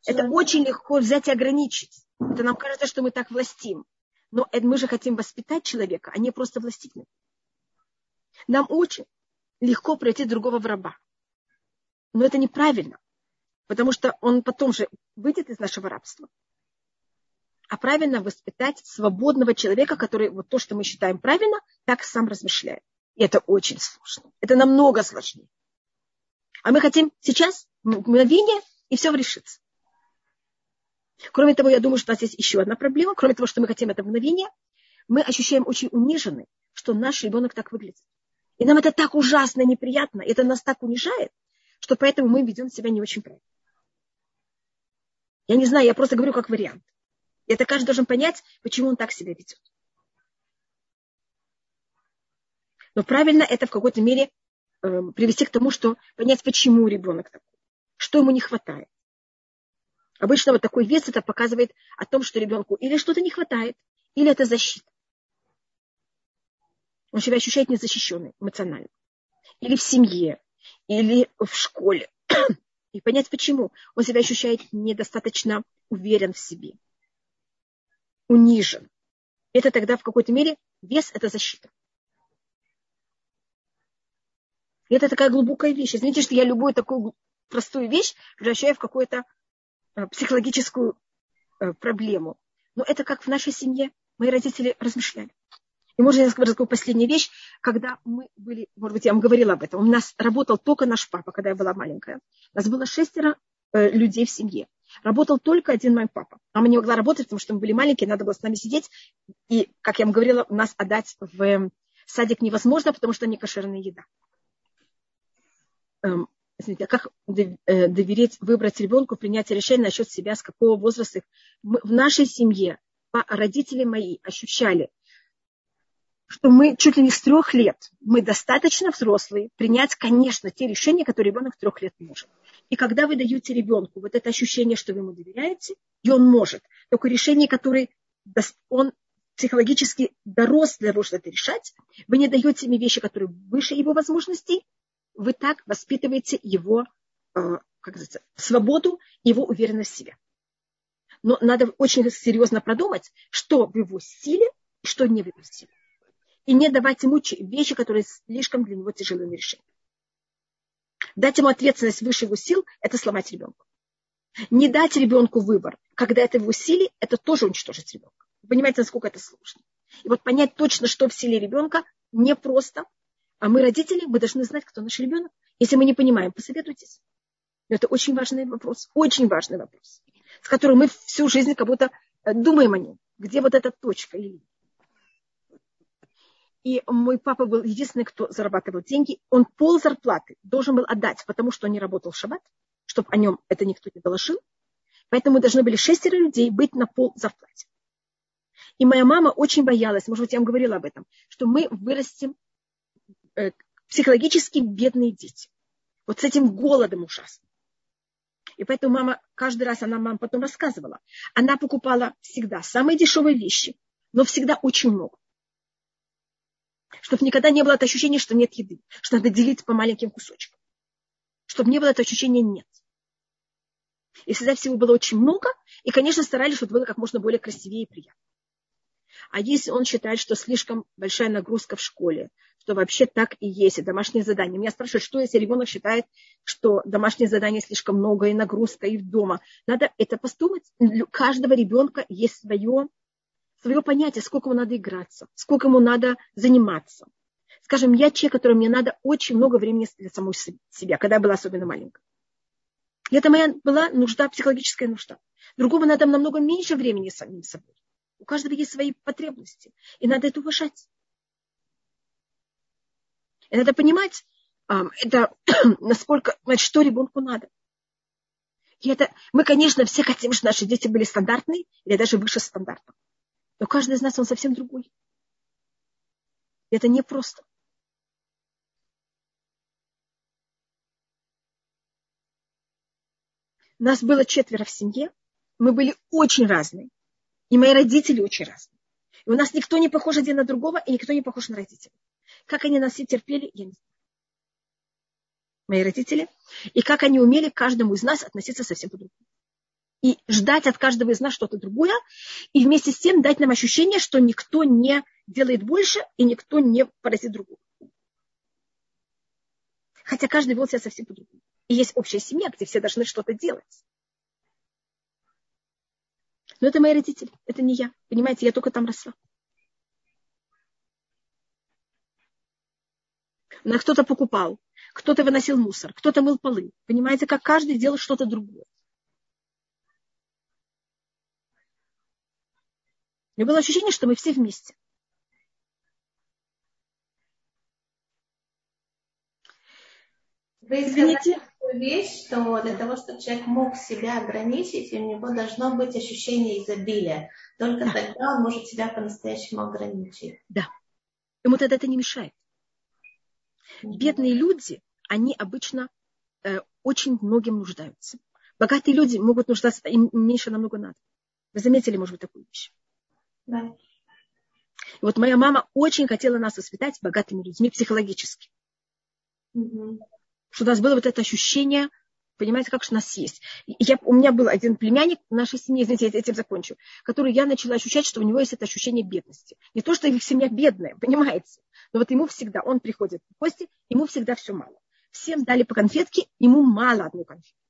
Это очень легко взять и ограничить. Это нам кажется, что мы так властим. Но мы же хотим воспитать человека, а не просто властить. Нам очень легко пройти другого в раба. Но это неправильно, потому что он потом же выйдет из нашего рабства. А правильно воспитать свободного человека, который вот то, что мы считаем правильно, так сам размышляет. И это очень сложно. Это намного сложнее. А мы хотим сейчас мгновение, и все решится. Кроме того, я думаю, что у нас есть еще одна проблема. Кроме того, что мы хотим это мгновение, мы ощущаем очень униженный, что наш ребенок так выглядит. И нам это так ужасно неприятно, это нас так унижает, что поэтому мы ведем себя не очень правильно. Я не знаю, я просто говорю как вариант. И это каждый должен понять, почему он так себя ведет. Но правильно это в какой-то мере э, привести к тому, что понять, почему ребенок такой, что ему не хватает. Обычно вот такой вес это показывает о том, что ребенку или что-то не хватает, или это защита. Он себя ощущает незащищенным эмоционально. Или в семье, или в школе. И понять почему. Он себя ощущает недостаточно уверен в себе. Унижен. Это тогда в какой-то мере вес – это защита. И это такая глубокая вещь. Извините, что я любую такую простую вещь превращаю в какую-то э, психологическую э, проблему. Но это как в нашей семье. мои родители размышляли. И можно я скажу такую последнюю вещь, когда мы были, может быть, я вам говорила об этом, у нас работал только наш папа, когда я была маленькая. У нас было шестеро э, людей в семье. Работал только один мой папа. Мама не могла работать, потому что мы были маленькие, надо было с нами сидеть. И, как я вам говорила, нас отдать в садик невозможно, потому что не кошерная еда. Эм, извините, а как э, доверить, выбрать ребенку, принять решение насчет себя, с какого возраста? Мы, в нашей семье родители мои ощущали, что мы чуть ли не с трех лет, мы достаточно взрослые, принять, конечно, те решения, которые ребенок трех лет может. И когда вы даете ребенку вот это ощущение, что вы ему доверяете, и он может, только решение, которое он психологически дорос для того, чтобы это решать, вы не даете ему вещи, которые выше его возможностей, вы так воспитываете его э, как сказать, свободу, его уверенность в себе. Но надо очень серьезно продумать, что в его силе что не в его силе. И не давать ему вещи, которые слишком для него тяжелые на решение. Дать ему ответственность выше его сил – это сломать ребенка. Не дать ребенку выбор, когда это в его это тоже уничтожить ребенка. Вы понимаете, насколько это сложно. И вот понять точно, что в силе ребенка, непросто. А мы, родители, мы должны знать, кто наш ребенок. Если мы не понимаем, посоветуйтесь. Это очень важный вопрос, очень важный вопрос, с которым мы всю жизнь как будто э, думаем о нем. Где вот эта точка или и мой папа был единственный, кто зарабатывал деньги. Он пол зарплаты должен был отдать, потому что он не работал в шаббат, чтобы о нем это никто не доложил. Поэтому должны были шестеро людей быть на пол зарплате. И моя мама очень боялась, может быть, я вам говорила об этом, что мы вырастем э, психологически бедные дети. Вот с этим голодом ужасно. И поэтому мама, каждый раз она мама потом рассказывала, она покупала всегда самые дешевые вещи, но всегда очень много чтобы никогда не было это ощущение, что нет еды, что надо делить по маленьким кусочкам, чтобы не было это ощущение нет. И всегда всего было очень много, и, конечно, старались, чтобы было как можно более красивее и приятно. А если он считает, что слишком большая нагрузка в школе, что вообще так и есть, и домашнее задание. Меня спрашивают, что если ребенок считает, что домашнее задание слишком много, и нагрузка, и дома. Надо это постумать. У каждого ребенка есть свое свое понятие, сколько ему надо играться, сколько ему надо заниматься. Скажем, я человек, которому мне надо очень много времени для самой себя, когда я была особенно маленькая. И это моя была нужда, психологическая нужда. Другому надо намного меньше времени самим собой. У каждого есть свои потребности. И надо это уважать. И надо понимать, это, насколько, что ребенку надо. И это, мы, конечно, все хотим, чтобы наши дети были стандартные или даже выше стандарта. Но каждый из нас, он совсем другой. И это непросто. Нас было четверо в семье. Мы были очень разные. И мои родители очень разные. И у нас никто не похож один на другого, и никто не похож на родителей. Как они нас все терпели, я не знаю. Мои родители. И как они умели каждому из нас относиться совсем по-другому и ждать от каждого из нас что-то другое, и вместе с тем дать нам ощущение, что никто не делает больше и никто не поразит другого. Хотя каждый вел себя совсем по-другому. И есть общая семья, где все должны что-то делать. Но это мои родители, это не я. Понимаете, я только там росла. На кто-то покупал, кто-то выносил мусор, кто-то мыл полы. Понимаете, как каждый делал что-то другое. У меня было ощущение, что мы все вместе. Вы Извините. такую вещь, что для того, чтобы человек мог себя ограничить, у него должно быть ощущение изобилия. Только да. тогда он может себя по-настоящему ограничить. Да. Ему тогда это не мешает. Бедные люди, они обычно э, очень многим нуждаются. Богатые люди могут нуждаться, им меньше намного надо. Вы заметили, может быть, такую вещь? Да. Вот моя мама очень хотела нас воспитать богатыми людьми психологически. Угу. Что у нас было вот это ощущение, понимаете, как у нас есть. Я, у меня был один племянник в нашей семье, извините, я этим закончу, который я начала ощущать, что у него есть это ощущение бедности. Не то, что их семья бедная, понимаете, но вот ему всегда, он приходит в гости, ему всегда все мало. Всем дали по конфетке, ему мало одной конфетки.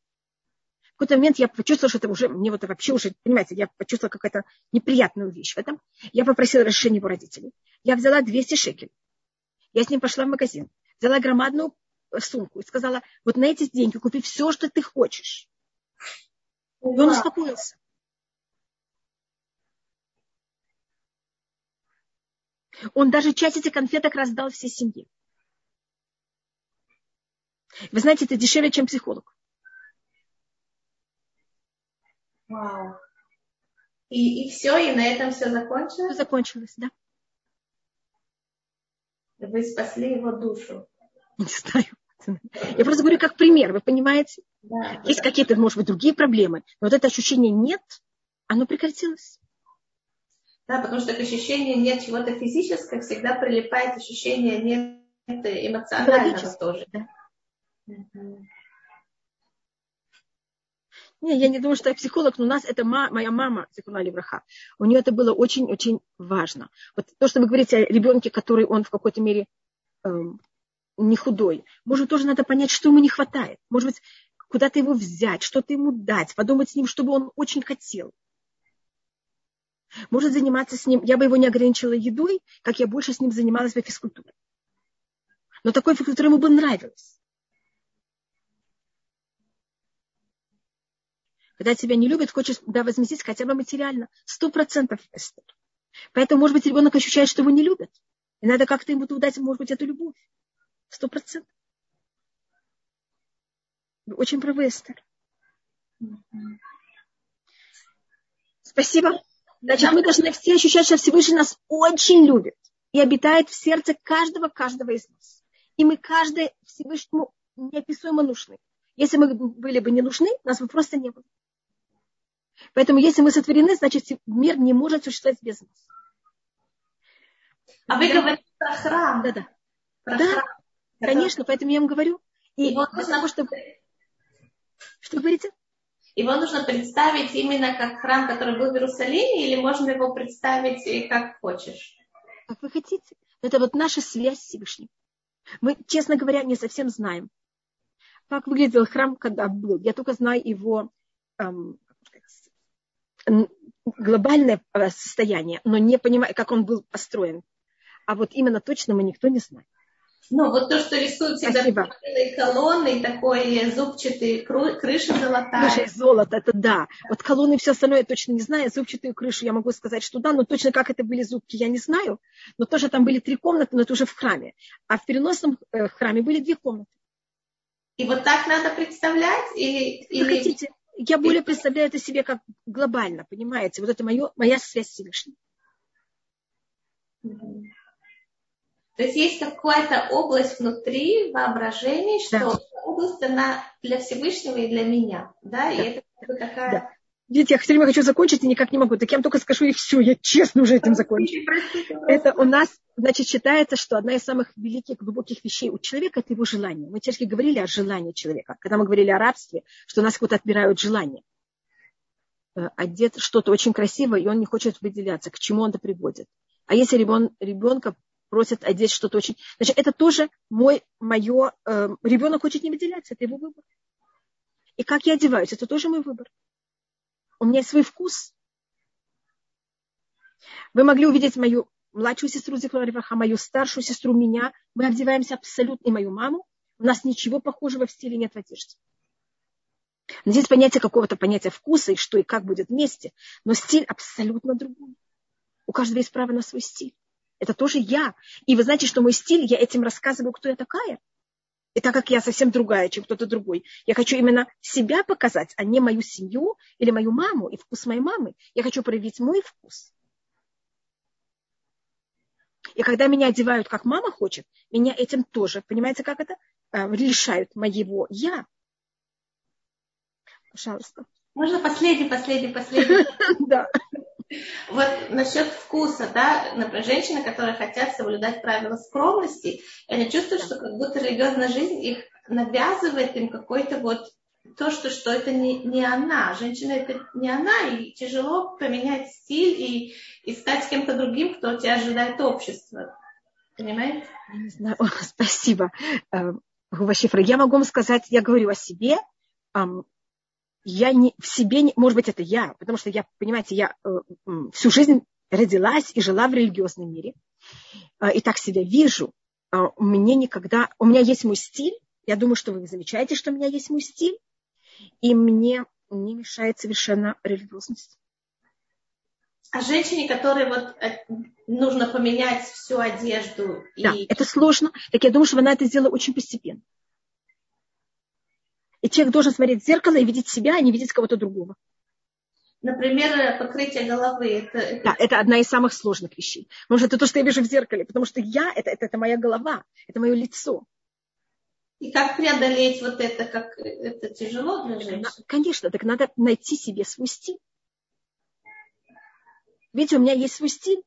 Какой-то момент я почувствовала, что это уже, мне вот вообще уже, понимаете, я почувствовала какую-то неприятную вещь в этом. Я попросила разрешения его родителей. Я взяла 200 шекелей. Я с ним пошла в магазин, взяла громадную сумку и сказала, вот на эти деньги купи все, что ты хочешь. И он успокоился. Он даже часть этих конфеток раздал всей семье. Вы знаете, это дешевле, чем психолог. Вау. И, и все, и на этом все закончилось? Все закончилось, да. Вы спасли его душу. Не знаю. Я просто говорю как пример, вы понимаете? Да, Есть да. какие-то, может быть, другие проблемы, но вот это ощущение нет, оно прекратилось. Да, потому что к ощущению нет чего-то физического, всегда прилипает ощущение нет эмоционального тоже. Да. Не, я не думаю, что я психолог, но у нас это ма, моя мама, Зикуна Левраха. У нее это было очень-очень важно. Вот то, что вы говорите о ребенке, который он в какой-то мере эм, не худой. Может, тоже надо понять, что ему не хватает. Может быть, куда-то его взять, что-то ему дать, подумать с ним, чтобы он очень хотел. Может заниматься с ним, я бы его не ограничила едой, как я больше с ним занималась бы физкультурой. Но такой физкультура ему бы нравилась. Когда тебя не любят, хочешь да, возместить хотя бы материально. Сто процентов. Поэтому, может быть, ребенок ощущает, что его не любят. И надо как-то ему дать, может быть, эту любовь. Сто процентов. Очень правы, Эстер. Спасибо. Значит, мы должны все ощущать, что Всевышний нас очень любит и обитает в сердце каждого, каждого из нас. И мы каждый Всевышнему неописуемо нужны. Если мы были бы не нужны, нас бы просто не было. Поэтому если мы сотворены, значит мир не может существовать без нас. А вы говорите про храм. Да, да. Про да, храм. конечно, поэтому я вам говорю. И Его нужно... того, чтобы... Что говорите? Его нужно представить именно как храм, который был в Иерусалиме, или можно его представить как хочешь? Как вы хотите. Это вот наша связь с Всевышним. Мы, честно говоря, не совсем знаем, как выглядел храм, когда был. Я только знаю его эм, глобальное э, состояние, но не понимаю, как он был построен. А вот именно точно мы никто не знает. Ну, вот то, что рисуют всегда колонны, такой зубчатый, крыша золотая. Крыша из золота, это да. Вот колонны и все остальное я точно не знаю. Зубчатую крышу я могу сказать, что да, но точно как это были зубки, я не знаю. Но тоже там были три комнаты, но это уже в храме. А в переносном э, храме были две комнаты. И вот так надо представлять? И, Вы или... хотите? Я более представляю это себе как глобально, понимаете? Вот это мое, моя связь с Всевышним. То есть есть какая-то область внутри воображения, что да. область она для Всевышнего и для меня. Да? да. И это такая... Да. Видите, я все время хочу закончить и никак не могу. Так я вам только скажу, и все, я честно уже этим закончу. Это у нас, значит, считается, что одна из самых великих, глубоких вещей у человека – это его желание. Мы чешки говорили о желании человека. Когда мы говорили о рабстве, что у нас вот отбирают желание. Э, одет что-то очень красивое, и он не хочет выделяться. К чему он это приводит? А если ребен, ребенка просят одеть что-то очень... Значит, это тоже мой, мое... Э, ребенок хочет не выделяться, это его выбор. И как я одеваюсь, это тоже мой выбор. У меня есть свой вкус. Вы могли увидеть мою младшую сестру Зихлориваха, мою старшую сестру, меня. Мы одеваемся абсолютно, и мою маму. У нас ничего похожего в стиле нет в одежде. Здесь понятие какого-то понятия вкуса и что и как будет вместе. Но стиль абсолютно другой. У каждого есть право на свой стиль. Это тоже я. И вы знаете, что мой стиль, я этим рассказываю, кто я такая. И так как я совсем другая, чем кто-то другой, я хочу именно себя показать, а не мою семью или мою маму и вкус моей мамы. Я хочу проявить мой вкус. И когда меня одевают, как мама хочет, меня этим тоже, понимаете, как это, э, лишают моего я. Пожалуйста. Можно последний, последний, последний? Да. Вот насчет вкуса, да, например, женщины, которые хотят соблюдать правила скромности, они чувствуют, что как будто религиозная жизнь их навязывает им какой-то вот то, что, что это не, не она. Женщина это не она, и тяжело поменять стиль и, и стать кем-то другим, кто тебя ожидает общество. Понимаете? Не знаю. О, спасибо. Э, Гува Я могу вам сказать, я говорю о себе. Я не, в себе, не, может быть, это я, потому что я, понимаете, я э, всю жизнь родилась и жила в религиозном мире, э, и так себя вижу. Э, у меня никогда, у меня есть мой стиль, я думаю, что вы замечаете, что у меня есть мой стиль, и мне не мешает совершенно религиозность. А женщине, которой вот э, нужно поменять всю одежду. Да, и... это сложно. Так я думаю, что она это сделала очень постепенно. И человек должен смотреть в зеркало и видеть себя, а не видеть кого-то другого. Например, покрытие головы. Это. Да, это одна из самых сложных вещей. Потому что это то, что я вижу в зеркале. Потому что я это, это, это моя голова, это мое лицо. И как преодолеть вот это, как это тяжело для женщин? Конечно, так надо найти себе свой стиль. Видите, у меня есть свой стиль.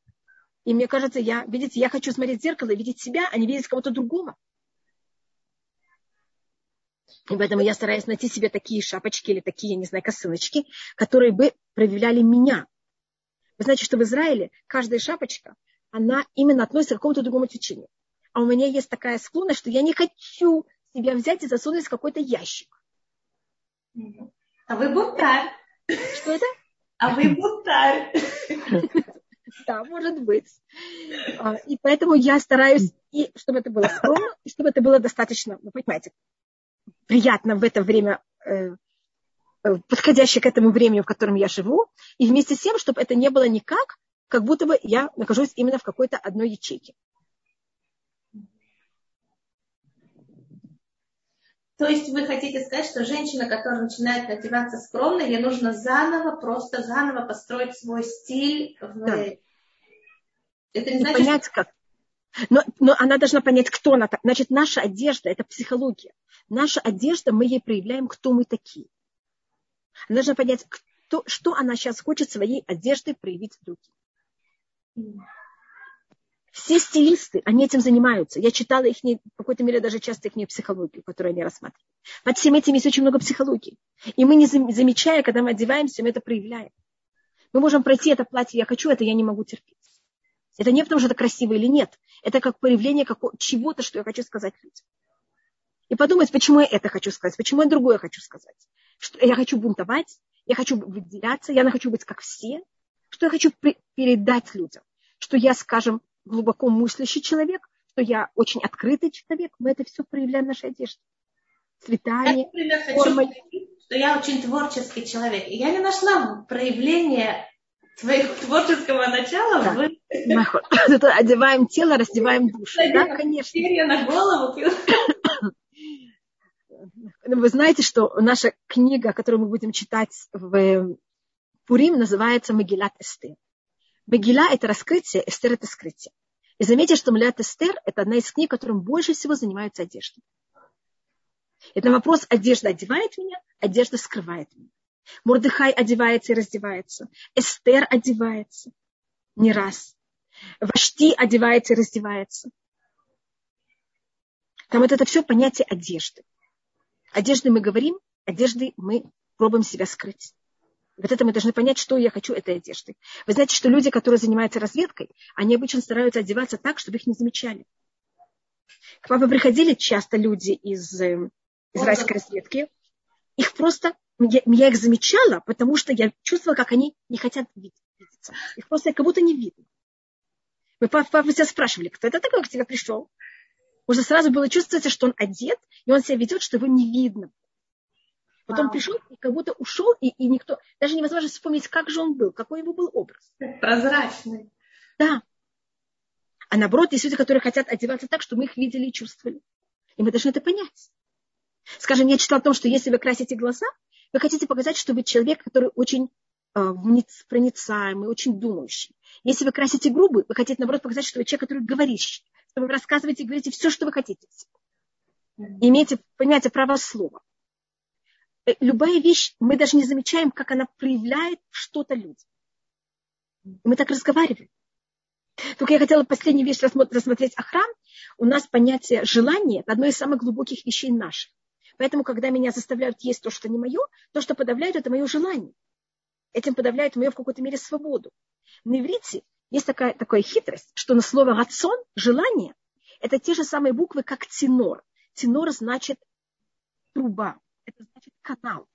И мне кажется, я, видите, я хочу смотреть в зеркало и видеть себя, а не видеть кого-то другого. И поэтому я стараюсь найти себе такие шапочки или такие, я не знаю, косыночки, которые бы проявляли меня. Вы знаете, что в Израиле каждая шапочка, она именно относится к какому-то другому течению. А у меня есть такая склонность, что я не хочу себя взять и засунуть в какой-то ящик. А вы бунтарь. Что это? А вы бунтарь. Да, может быть. А, и поэтому я стараюсь, и чтобы это было скромно, и чтобы это было достаточно, вы понимаете, приятно в это время, э, э, подходящее к этому времени, в котором я живу, и вместе с тем, чтобы это не было никак, как будто бы я нахожусь именно в какой-то одной ячейке. То есть вы хотите сказать, что женщина, которая начинает одеваться скромно, ей нужно заново, просто заново построить свой стиль. В... Да. Это не значит, понять, как. Но, но она должна понять, кто она. Значит, наша одежда – это психология. Наша одежда, мы ей проявляем, кто мы такие. Она должна понять, кто, что она сейчас хочет своей одеждой проявить другим. Все стилисты, они этим занимаются. Я читала их, в какой-то мере даже часто их психологию, которую они рассматривают. Под всем этим есть очень много психологии. И мы, не замечая, когда мы одеваемся, мы это проявляем. Мы можем пройти это платье, я хочу это, я не могу терпеть. Это не потому, что это красиво или нет. Это как проявление чего-то, что я хочу сказать людям. И подумать, почему я это хочу сказать, почему я другое хочу сказать. Что я хочу бунтовать, я хочу выделяться, я хочу быть как все. Что я хочу передать людям. Что я, скажем, глубоко мыслящий человек, что я очень открытый человек, мы это все проявляем в нашей одежде. Цветами, я, например, формой. Хочу, что я очень творческий человек. И я не нашла проявление твоего творческого начала да. в... Одеваем тело, раздеваем душу. Да, конечно. На голову. Ну, вы знаете, что наша книга, которую мы будем читать в Пурим, называется Магилат Эстер. Мегила – это раскрытие, Эстер – это скрытие. И заметьте, что Млят Эстер – это одна из книг, которым больше всего занимаются одеждой. Это вопрос, одежда одевает меня, одежда скрывает меня. Мурдыхай одевается и раздевается. Эстер одевается не раз. Вашти одевается и раздевается. Там вот это все понятие одежды. Одежды мы говорим, одежды мы пробуем себя скрыть. Вот это мы должны понять, что я хочу этой одежды. Вы знаете, что люди, которые занимаются разведкой, они обычно стараются одеваться так, чтобы их не замечали. К папе приходили часто люди из э, израильской разведки. Их просто, я, я их замечала, потому что я чувствовала, как они не хотят видеться. Их просто как будто не видно. Мы папа себя спрашивали, кто это такой, к тебе пришел? Уже сразу было чувствовать, что он одет, и он себя ведет, что его не видно. Потом пришел и как будто ушел, и, и никто, даже невозможно вспомнить, как же он был, какой его был образ. Прозрачный. Да. А наоборот, есть люди, которые хотят одеваться так, чтобы мы их видели и чувствовали. И мы должны это понять. Скажем, я читала о том, что если вы красите глаза, вы хотите показать, что вы человек, который очень проницаемый, очень думающий. Если вы красите губы, вы хотите, наоборот, показать, что вы человек, который говорящий, что вы рассказываете и говорите все, что вы хотите. Имеете, понимаете, право слова. Э, любая вещь, мы даже не замечаем, как она проявляет что-то людям. Мы так разговариваем. Только я хотела последнюю вещь рассмотреть охран. У нас понятие желания – одно из самых глубоких вещей наших. Поэтому, когда меня заставляют есть то, что не мое, то, что подавляют, это мое желание. Этим подавляют мою в какой-то мере свободу. На иврите есть такая, такая хитрость, что на слово «рацион» – желание – это те же самые буквы, как «тенор». Тенор значит труба это значит канал.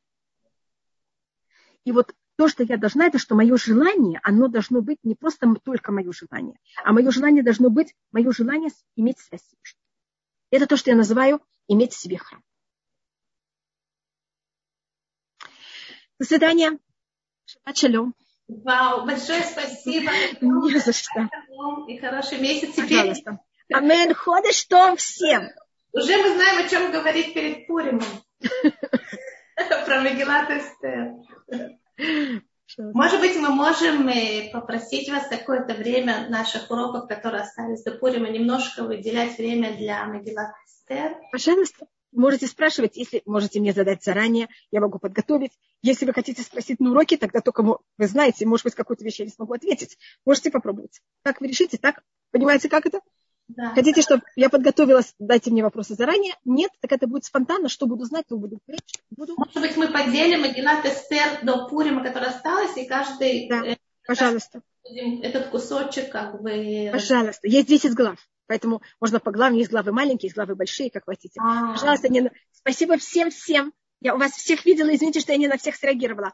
И вот то, что я должна, это что мое желание, оно должно быть не просто только мое желание, а мое желание должно быть, мое желание иметь связь с. Это то, что я называю иметь в себе храм. До свидания. Шаббат шалом. Вау, большое спасибо. Не за что. И хороший месяц теперь. Пожалуйста. Амен. Ходишь что всем. Уже мы знаем, о чем говорить перед Пуримом. Про Мегилат Эстер. Может быть, мы можем э, попросить вас какое-то время наших уроков, которые остались до Пурима, немножко выделять время для Мегилат Эстер. Пожалуйста. Можете спрашивать, если можете мне задать заранее, я могу подготовить. Если вы хотите спросить на уроке, тогда только вы знаете, может быть, какую-то вещь я не смогу ответить. Можете попробовать. Как вы решите, так? Понимаете, как это? Да. Хотите, чтобы я подготовилась, дайте мне вопросы заранее? Нет, так это будет спонтанно. Что буду знать, то буду говорить. Буду. Может быть, мы поделим Агилат Эстер до Пурима, который осталось, и каждый... Да, э, пожалуйста. Этот кусочек как бы... Пожалуйста. Есть 10 глав. Поэтому можно по главам. Есть главы маленькие, есть главы большие, как хотите. А-а-а. Пожалуйста, не... спасибо всем-всем. Я у вас всех видела. Извините, что я не на всех среагировала.